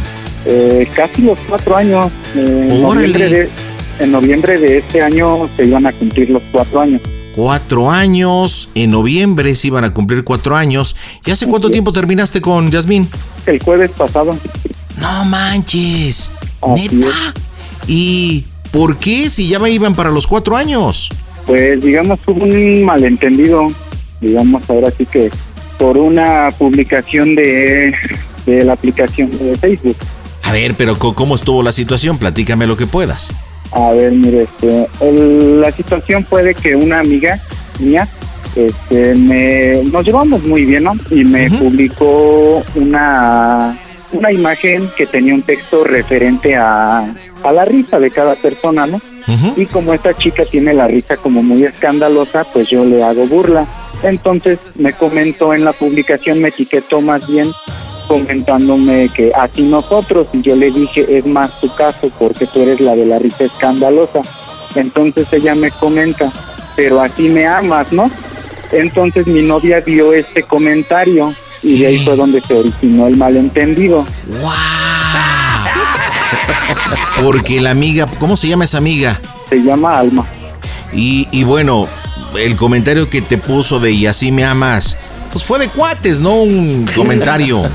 Eh, casi los cuatro años. eh, en, noviembre de, en noviembre de este año se iban a cumplir los cuatro años. Cuatro años, en noviembre se iban a cumplir cuatro años. ¿Y hace cuánto tiempo terminaste con Yasmín? El jueves pasado. No manches. Así ¿Neta? ¿Y por qué si ya me iban para los cuatro años? Pues digamos hubo un malentendido, digamos ahora sí que por una publicación de, de la aplicación de Facebook. A ver, pero ¿cómo estuvo la situación? Platícame lo que puedas. A ver, mire, este, el- la situación fue de que una amiga mía, este, me, nos llevamos muy bien, ¿no? Y me publicó una, una imagen que tenía un texto referente a, a la risa de cada persona, ¿no? Y como esta chica tiene la risa como muy escandalosa, pues yo le hago burla. Entonces me comentó en la publicación, me etiquetó más bien comentándome que así nosotros, y yo le dije, es más tu caso porque tú eres la de la risa escandalosa. Entonces ella me comenta, pero así me amas, ¿no? Entonces mi novia vio este comentario y de ahí fue donde se originó el malentendido. <laughs> Porque la amiga, ¿cómo se llama esa amiga? Se llama Alma. Y, y bueno, el comentario que te puso de y así me amas, pues fue de cuates, ¿no? Un comentario. <laughs>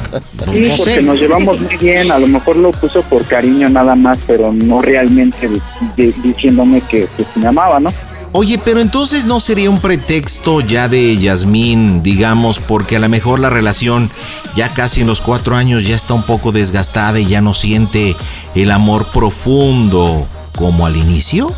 Sí, no porque sé. nos llevamos muy bien, a lo mejor lo puso por cariño nada más, pero no realmente de- de- diciéndome que, que me amaba, ¿no? Oye, pero entonces no sería un pretexto ya de Yasmín, digamos, porque a lo mejor la relación ya casi en los cuatro años ya está un poco desgastada y ya no siente el amor profundo como al inicio.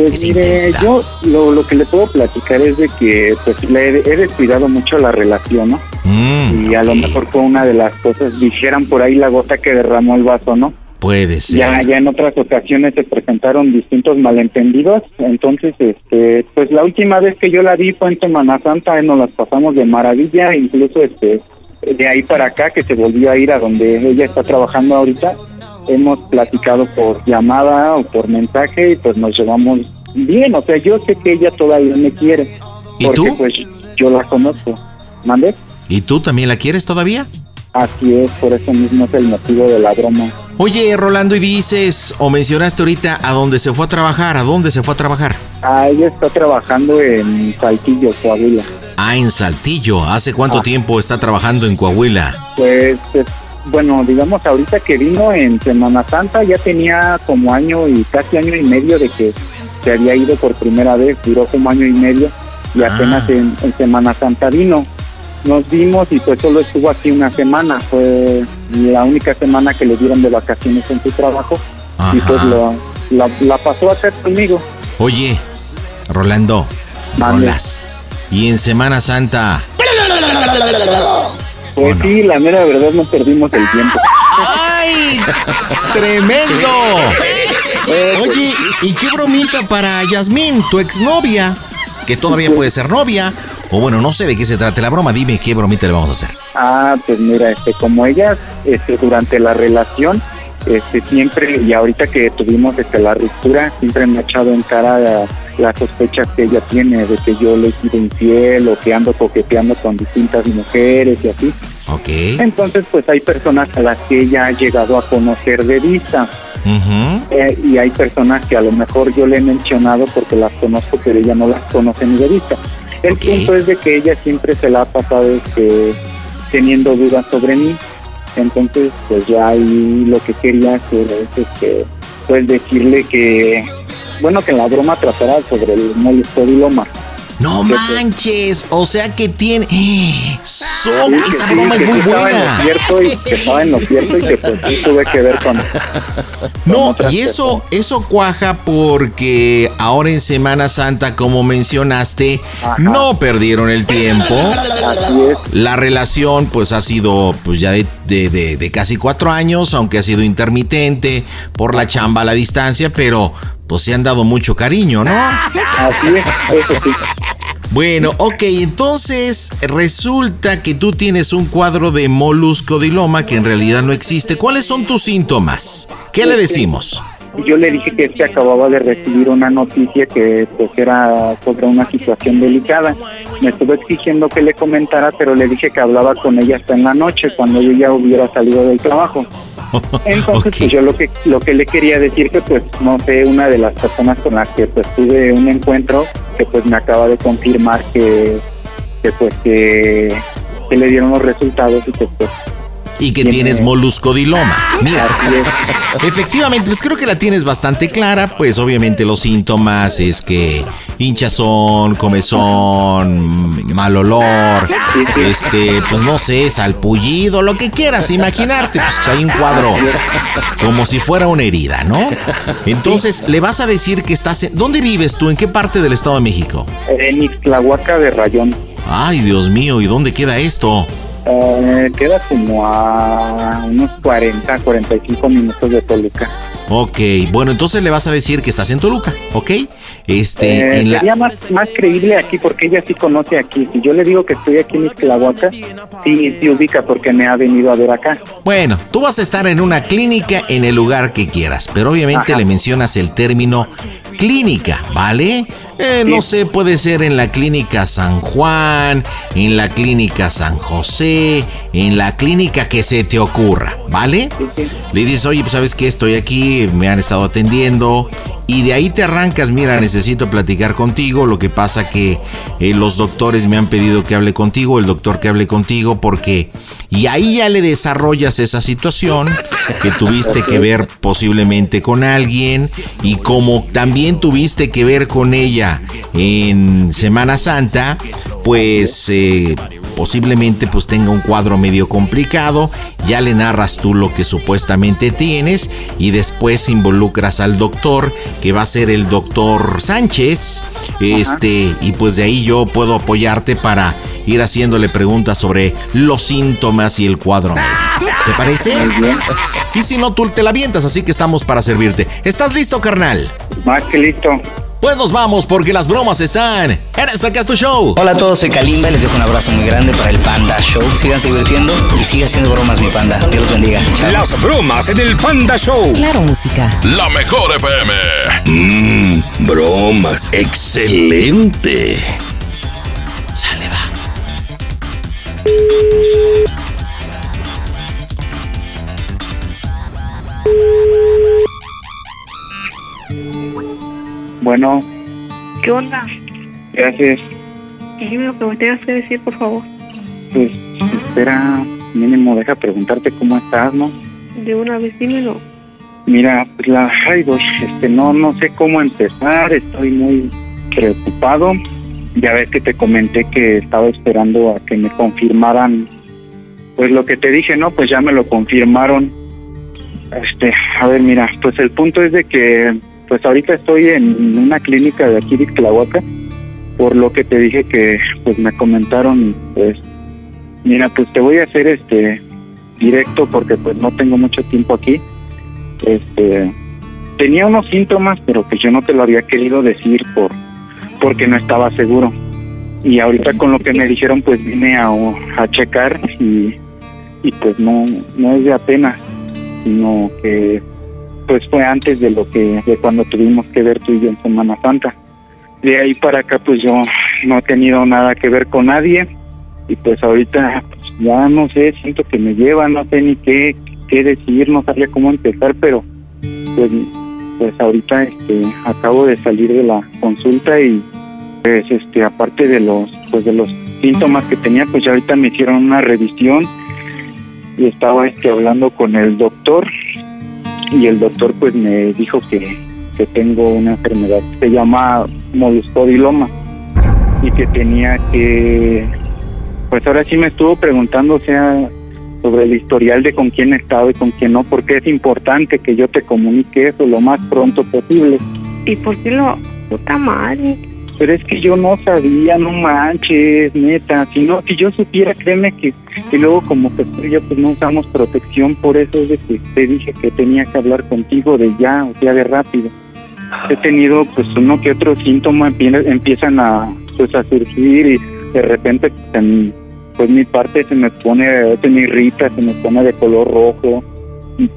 Pues Esa mire, intensidad. yo lo, lo que le puedo platicar es de que pues le he, he descuidado mucho la relación, ¿no? Mm, y a lo mejor fue una de las cosas, dijeran por ahí la gota que derramó el vaso, ¿no? puede ser. Ya, ya en otras ocasiones se presentaron distintos malentendidos, entonces, este, pues la última vez que yo la vi fue en Semana Santa, nos las pasamos de maravilla, incluso este, de ahí para acá que se volvió a ir a donde ella está trabajando ahorita, hemos platicado por llamada o por mensaje y pues nos llevamos bien, o sea, yo sé que ella todavía me quiere, ¿Y porque tú? pues yo la conozco, ¿mande? ¿Y tú también la quieres todavía? Así es, por eso mismo es el motivo de la broma. Oye, Rolando, y dices, o mencionaste ahorita a dónde se fue a trabajar, ¿a dónde se fue a trabajar? Ah, ella está trabajando en Saltillo, Coahuila. Ah, en Saltillo. ¿Hace cuánto Ah. tiempo está trabajando en Coahuila? Pues, bueno, digamos, ahorita que vino en Semana Santa ya tenía como año y casi año y medio de que se había ido por primera vez, duró como año y medio y apenas Ah. en, en Semana Santa vino. Nos vimos y pues solo estuvo aquí una semana, fue la única semana que le dieron de vacaciones en su trabajo y Ajá. pues lo- la, la pasó a hacer conmigo. Oye, Rolando, rolas. Y en Semana Santa. <laughs> Pues sí, la mera verdad no perdimos el tiempo. ¡Ay! ¡Tremendo! Oye, ¿y qué bromita para Yasmín, tu exnovia? Que todavía puede ser novia. O bueno, no sé de qué se trata la broma. Dime qué bromita le vamos a hacer. Ah, pues mira, este, como ella, este, durante la relación, este, siempre, y ahorita que tuvimos este, la ruptura, siempre me ha echado en cara la- las sospechas que ella tiene de que yo le he sido infiel o que ando coqueteando con distintas mujeres y así. Ok. Entonces, pues hay personas a las que ella ha llegado a conocer de vista. Ujú. Eh, y hay personas que a lo mejor yo le he mencionado porque las conozco, pero ella no las conoce ni de vista. El Ok. punto es de que ella siempre se la ha pasado este, teniendo dudas sobre mí. Entonces, pues ya ahí lo que quería hacer es este, pues decirle que, bueno, que la broma tratara sobre el molestodiloma. No manches. O sea que tiene. So- Sí, que esa sí, broma que es muy sí estaba en buena. lo cierto y que estaba en lo cierto y que pues sí tuve que ver con... No, y eso, eso cuaja porque ahora en Semana Santa, como mencionaste, no perdieron el tiempo. Así es. La relación, pues, ha sido, pues, ya de, de- de- de casi cuatro años, aunque ha sido intermitente por la chamba a la distancia, pero, pues, se han dado mucho cariño, ¿no? Así es, eso sí. Bueno, ok, entonces resulta que tú tienes un cuadro de moluscodiloma que en realidad no existe. ¿Cuáles son tus síntomas? ¿Qué le decimos? Yo le dije que este acababa de recibir una noticia que pues era sobre una situación delicada. Me estuvo exigiendo que le comentara, pero le dije que hablaba con ella hasta en la noche, cuando yo ya hubiera salido del trabajo. <laughs> Entonces, pues yo lo que lo que le quería decir que pues no sé, una de las personas con las que pues tuve un encuentro, que pues me acaba de confirmar que, que pues que, que le dieron los resultados y que pues y que Tiene- tienes moluscodiloma. Mira, así es. <laughs> efectivamente, pues creo que la tienes bastante clara. Pues obviamente los síntomas es que hinchazón, comezón, mal olor, este, pues no sé, salpullido, lo que quieras imaginarte. Pues hay un cuadro como si fuera una herida, ¿no? Entonces, le vas a decir que estás en... ¿Dónde vives tú? ¿En qué parte del Estado de México? En Ixtlahuaca de Rayón. Ay, Dios mío, ¿y dónde queda esto? Eh, queda como a unos 40, 45 minutos de Toluca. Ok, bueno, entonces le vas a decir que estás en Toluca, ¿ok? Este, Eh, en la... Sería más, más creíble aquí porque ella sí conoce aquí. Si yo le digo que estoy aquí en Isclahuaca, sí, sí ubica porque me ha venido a ver acá. Bueno, tú vas a estar en una clínica en el lugar que quieras, pero obviamente Ajá. le mencionas el término clínica, ¿vale? Eh, no sé, puede ser en la clínica San Juan, en la clínica San José, en la clínica que se te ocurra, ¿vale? Le dices, oye, pues sabes que estoy aquí, me han estado atendiendo. Y de ahí te arrancas, mira, necesito platicar contigo. Lo que pasa que eh, los doctores me han pedido que hable contigo, el doctor que hable contigo, porque... Y ahí ya le desarrollas esa situación que tuviste que ver posiblemente con alguien y como también tuviste que ver con ella en Semana Santa, pues eh, posiblemente pues tenga un cuadro medio complicado, ya le narras tú lo que supuestamente tienes y después involucras al doctor que va a ser el doctor Sánchez, este y pues de ahí yo puedo apoyarte para ir haciéndole preguntas sobre los síntomas y el cuadro. médico. ¿Te parece? Y si no, tú te la avientas, así que estamos para servirte. ¿Estás listo, carnal? Más que listo. Pues nos vamos porque las bromas están en este Casto Show. Hola a todos, soy Kalimba y les dejo un abrazo muy grande para el Panda Show. Síganse divirtiendo y siga haciendo bromas mi panda. Dios los bendiga. Chao. Las bromas en el Panda Show. Claro, música. La mejor FM. Mmm, bromas. Excelente. Sale, va. Bueno, ¿Qué onda? gracias. Dime lo que me tengas que decir, por favor. Pues espera, mínimo deja preguntarte cómo estás, ¿no? De una vez, dímelo. Mira, pues la ay, doy, este, no, no sé cómo empezar, estoy muy preocupado. Ya ves que te comenté que estaba esperando a que me confirmaran, pues lo que te dije, ¿no? Pues ya me lo confirmaron. Este, a ver, mira, pues el punto es de que, pues ahorita estoy en una clínica de aquí de Ixtlahuaca, por lo que te dije que, pues me comentaron, pues, mira, pues te voy a hacer este directo porque pues no tengo mucho tiempo aquí. Este tenía unos síntomas pero que yo no te lo había querido decir por porque no estaba seguro. Y ahorita con lo que me dijeron pues vine a, a checar y, y pues no no es de apenas sino que pues fue antes de lo que de cuando tuvimos que ver tú y yo en Semana Santa. De ahí para acá pues yo no he tenido nada que ver con nadie. Y pues ahorita pues, ya no sé siento que me lleva no sé ni qué qué decir no sabía cómo empezar pero pues pues ahorita este acabo de salir de la consulta y pues este aparte de los pues de los síntomas que tenía pues ya ahorita me hicieron una revisión y estaba este hablando con el doctor y el doctor pues me dijo que, que tengo una enfermedad que se llama molluscodiloma y que tenía que pues ahora sí me estuvo preguntando o sea sobre el historial de con quién he estado y con quién no porque es importante que yo te comunique eso lo más pronto posible ¿Y por qué lo puta madre? Pero es que yo no sabía, no manches, neta. Si no, si yo supiera, créeme que, y luego como que yo pues no usamos protección, por eso es de que te dije que tenía que hablar contigo de ya, o sea, de rápido. He tenido pues uno que otro síntoma empie- empiezan a pues a surgir y de repente pues, en- pues mi parte se me pone, se me irrita, se me pone de color rojo.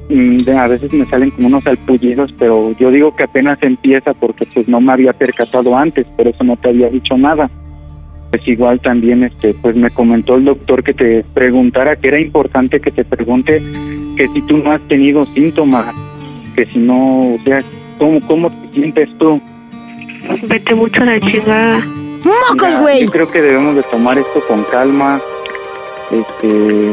Mm, a veces me salen como unos alpullizos, pero yo digo que apenas empieza porque pues no me había percatado antes, por eso no te había dicho nada. Pues igual también este pues me comentó el doctor que te preguntara que era importante que te pregunte que si tú no has tenido síntomas, que si no, o sea, ¿cómo, cómo te sientes tú? Vete mucho a la chingada. ¡Mocos, güey! Yo creo que debemos de tomar esto con calma. Este,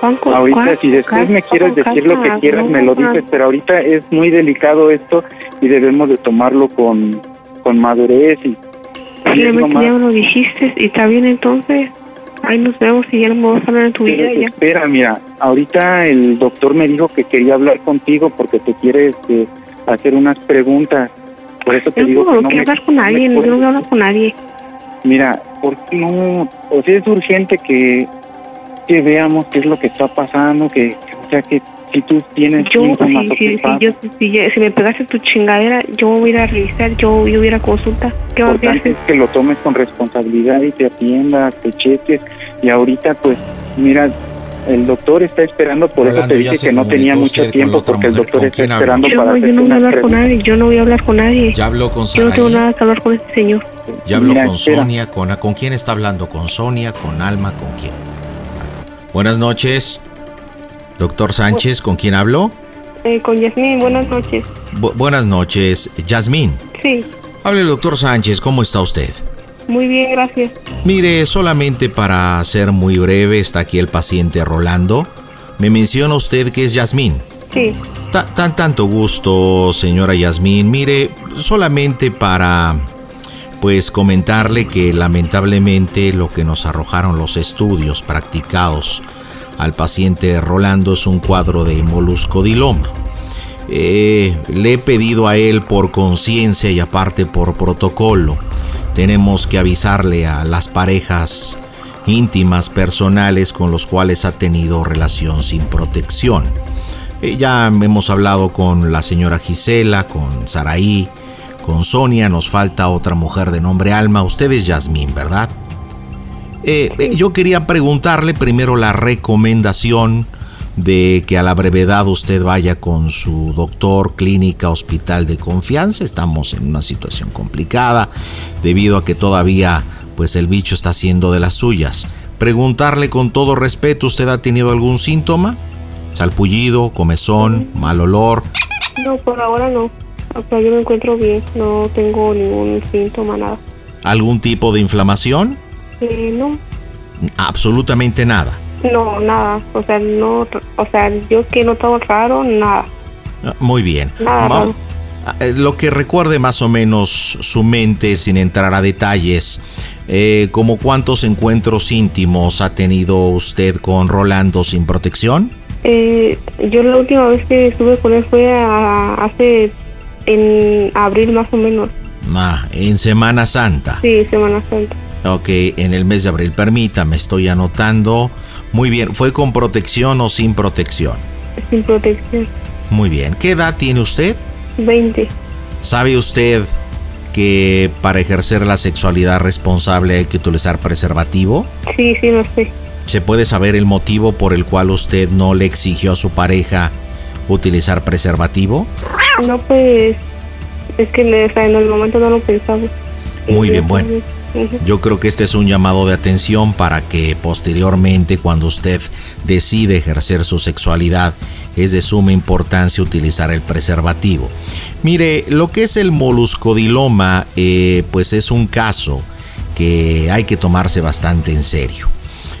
Juanco, ahorita si después me quieres decir lo que quieras me lo dices, pero ahorita es muy delicado esto y debemos de tomarlo con, con madurez y, Simplemente más- ya me lo dijiste y está bien entonces. Ahí nos vemos y ya no me vas a hablar en tu vida Pero ya. Espera, mira, ahorita el doctor me dijo que quería hablar contigo porque te quiere este, hacer unas preguntas. Por eso te Yo digo no que no quiero me, hablar con me nadie, no quiero hablar con nadie. Mira, ¿por qué no? O sea, es urgente que, que veamos qué es lo que está pasando, que, o sea, que si tú tienes Yo, síntomas si, yo, me pegaste tu chingadera, yo voy a ir a revisar, yo, yo voy a ir a consulta. ¿Qué vas a hacer? es que lo tomes con responsabilidad y te atiendas, te cheques. Y ahorita, pues, mira, el doctor está esperando, por eso te dije que no tenía mucho tiempo, porque el doctor ¿Con está esperando Yo, para no- yo no voy a hablar con nadie, yo no voy a hablar con nadie. Ya habló con Yo no tengo nada que hablar con este señor. ya habló Mira, con espera. Sonia, con, ¿con quién está hablando? ¿Con Sonia, con Alma, con quién? Buenas noches. Doctor Sánchez, ¿con quién habló? Eh, con Yasmín, buenas noches. Bu- buenas noches, Yasmín. Sí, Hable, doctor Sánchez, ¿cómo está usted? muy bien, gracias. Mire, solamente para ser muy breve, está aquí el paciente Rolando. Me menciona usted que es Yasmín. Sí, Ta- tan tanto gusto, señora Yasmín. Mire, solamente para pues comentarle que lamentablemente lo que nos arrojaron los estudios practicados al paciente Rolando es un cuadro de moluscodiloma. Eh, le he pedido a él por conciencia y aparte por protocolo. Tenemos que avisarle a las parejas íntimas, personales con los cuales ha tenido relación sin protección. Eh, ya hemos hablado con la señora Gisela, con Saraí, con Sonia, nos falta otra mujer de nombre Alma. Usted es Yasmín, ¿verdad? Eh, eh, yo quería preguntarle primero la recomendación de que a la brevedad usted vaya con su doctor, clínica, hospital de confianza. Estamos en una situación complicada debido a que todavía pues el bicho está haciendo de las suyas. Preguntarle con todo respeto, ¿usted ha tenido algún síntoma? Salpullido, comezón, mal olor. no, por ahora no. Sea, yo me encuentro bien, no tengo ningún síntoma, nada. ¿Algún tipo de inflamación? Eh, no, Absolutamente nada. no, nada. O sea, no, o sea, yo que no estaba raro, nada. Ah, Muy bien. Nada. Ah, eh, Lo que recuerde más o menos su mente sin entrar a detalles, eh, como cuántos encuentros íntimos ha tenido usted con Rolando sin protección? Eh, yo la última vez que estuve con él fue a- hace en abril más o menos. Ah, en Semana Santa. Sí, Semana Santa. Ok, en el mes de abril, permítame, estoy anotando. Muy bien, ¿fue con protección o sin protección? Sin protección. Muy bien, ¿qué edad tiene usted? 20. ¿Sabe usted que para ejercer la sexualidad responsable hay que utilizar preservativo? Sí, sí, lo sé. ¿Se puede saber el motivo por el cual usted no le exigió a su pareja utilizar preservativo? No, pues es que en el momento no lo pensaba. Muy bien, bueno. Yo creo que este es un llamado de atención para que posteriormente, cuando usted decide ejercer su sexualidad, es de suma importancia utilizar el preservativo. Mire, lo que es el moluscodiloma, eh, pues es un caso que hay que tomarse bastante en serio.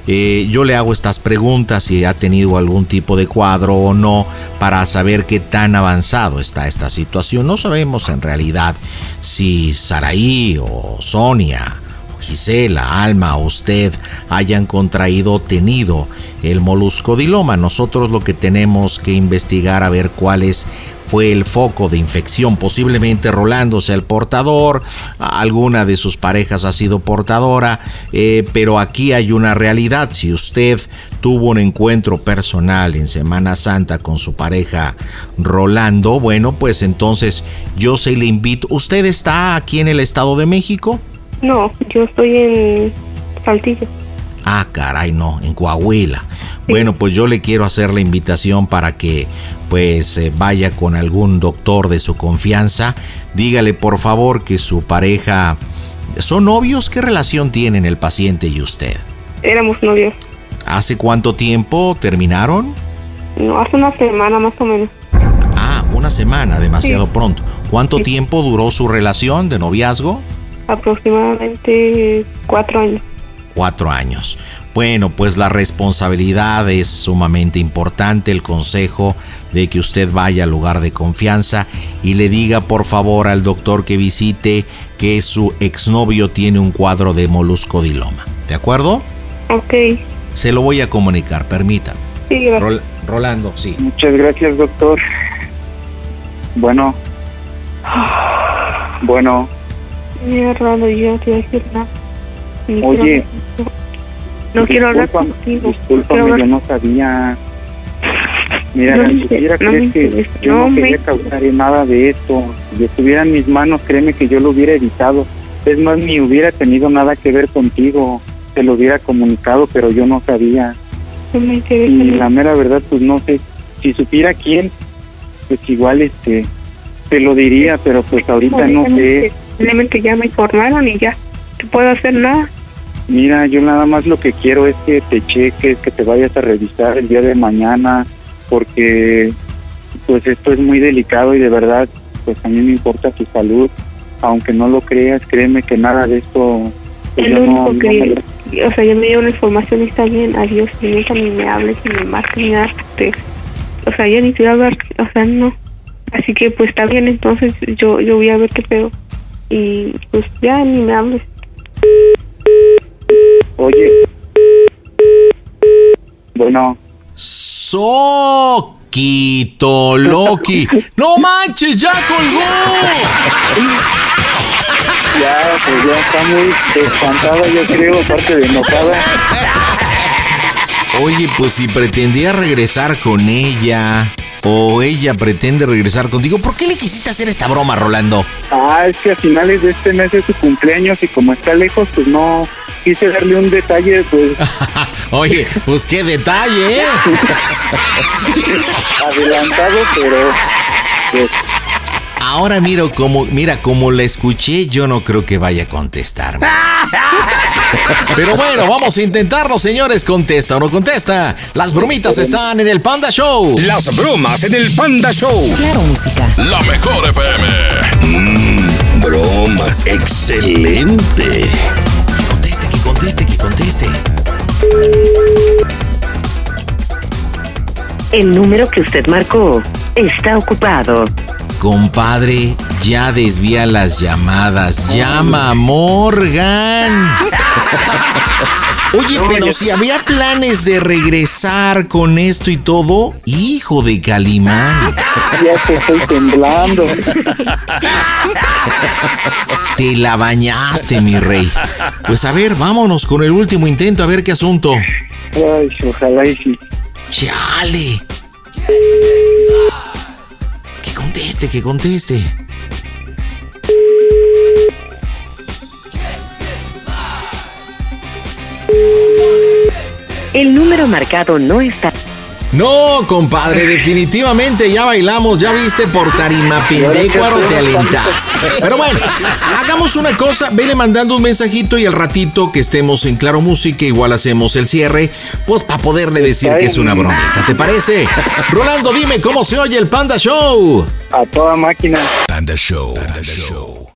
Eh, yo le hago estas preguntas si ha tenido algún tipo de cuadro o no para saber qué tan avanzado está esta situación. No sabemos en realidad si Saraí o Sonia Gisela, Alma o usted hayan contraído o tenido el moluscodiloma. Nosotros lo que tenemos que investigar a ver cuál es fue el foco de infección. Posiblemente Rolando sea el portador, alguna de sus parejas ha sido portadora, eh, pero aquí hay una realidad. Si usted tuvo un encuentro personal en Semana Santa con su pareja Rolando, bueno, pues entonces yo se le invito. ¿Usted está aquí en el Estado de México? No, yo estoy en Saltillo. Ah, caray, no, en Coahuila. Bueno, pues yo le quiero hacer la invitación para que pues eh, vaya con algún doctor de su confianza. Dígale por favor que su pareja... ¿Son novios? ¿Qué relación tienen el paciente y usted? Éramos novios. ¿Hace cuánto tiempo terminaron? No, hace una semana más o menos. Ah, una semana, demasiado Sí. pronto. ¿Cuánto tiempo duró su relación de noviazgo? Aproximadamente cuatro años. cuatro años. Bueno, pues la responsabilidad es sumamente importante, el consejo de que usted vaya al lugar de confianza y le diga por favor al doctor que visite que su exnovio tiene un cuadro de moluscodiloma. ¿De acuerdo? Ok. Se lo voy a comunicar, permítame. Sí, gracias. Rol- Rolando, sí. Muchas gracias, doctor. Bueno. Bueno, Mira, Rolando, yo te voy a decir nada. Oye. quiero- No quiero hablar contigo. discúlpame, yo no sabía. Mira, No si me- supiera, no crees que interesa, yo no quería causar nada de esto. Si estuviera en mis manos, créeme que yo lo hubiera evitado. Es más, ni hubiera tenido nada que ver contigo. Te lo hubiera comunicado, pero yo no sabía. Me. Y la mera verdad, pues no sé. Si supiera quién, pues igual este te lo diría, pero pues ahorita no sé. Simplemente ya me informaron y ya. No puedo hacer nada. Mira, yo nada más lo que quiero es que te cheques, que te vayas a revisar el día de mañana, porque pues esto es muy delicado y de verdad, pues a mí me importa tu salud. Aunque no lo creas, créeme que nada de esto... pues, El yo no- único no que, me- o sea, yo me dio una información y está bien, adiós, nunca ni me hables, ni me marques, ni nada. te- o sea, ya ni te voy a hablar, o sea, no. Así que pues está bien, entonces yo yo voy a ver qué pedo. Y pues ya ni me hables. Oye. Bueno. Soquito Loki. ¡No manches! ¡Ya colgó! Ya, pues ya está muy espantada, yo creo, aparte de enojada. Oye, pues si pretendía regresar con ella o ella pretende regresar contigo, ¿por qué le quisiste hacer esta broma, Rolando? Ah, es que a finales de este mes es su cumpleaños y como está lejos, pues no quise darle un detalle, pues <laughs> Oye, pues qué detalle, ¿eh? <laughs> adelantado, pero pues, Ahora miro como, mira, como la escuché, yo no creo que vaya a contestarme. <laughs> Pero bueno, vamos a intentarlo, señores. ¿Contesta o no contesta? Las bromitas están en el Panda Show. Las bromas en el Panda Show. Claro, música. La mejor FM. Mmm, bromas. Excelente. Que conteste, que conteste, que conteste. El número que usted marcó está ocupado. Compadre, ya desvía las llamadas. Llama a Morgan. <laughs> Oye, pero si había planes de regresar con esto y todo, hijo de Calimán. <laughs> ya te estoy temblando. Te la bañaste, mi rey. Pues a ver, vámonos con el último intento, a ver qué asunto. Ay, ojalá y sí. ¡Chale! Que conteste, que conteste. El número marcado no está. No, compadre, definitivamente ya bailamos, ya viste por tarima Pindecuaro, te alentaste. Pero bueno, hagamos una cosa, vele mandando un mensajito y al ratito que estemos en Claro Música igual hacemos el cierre, pues para poderle decir que es una bromita, ¿te parece? Rolando, dime cómo se oye el Panda Show. A toda máquina. Panda Show. Panda Show.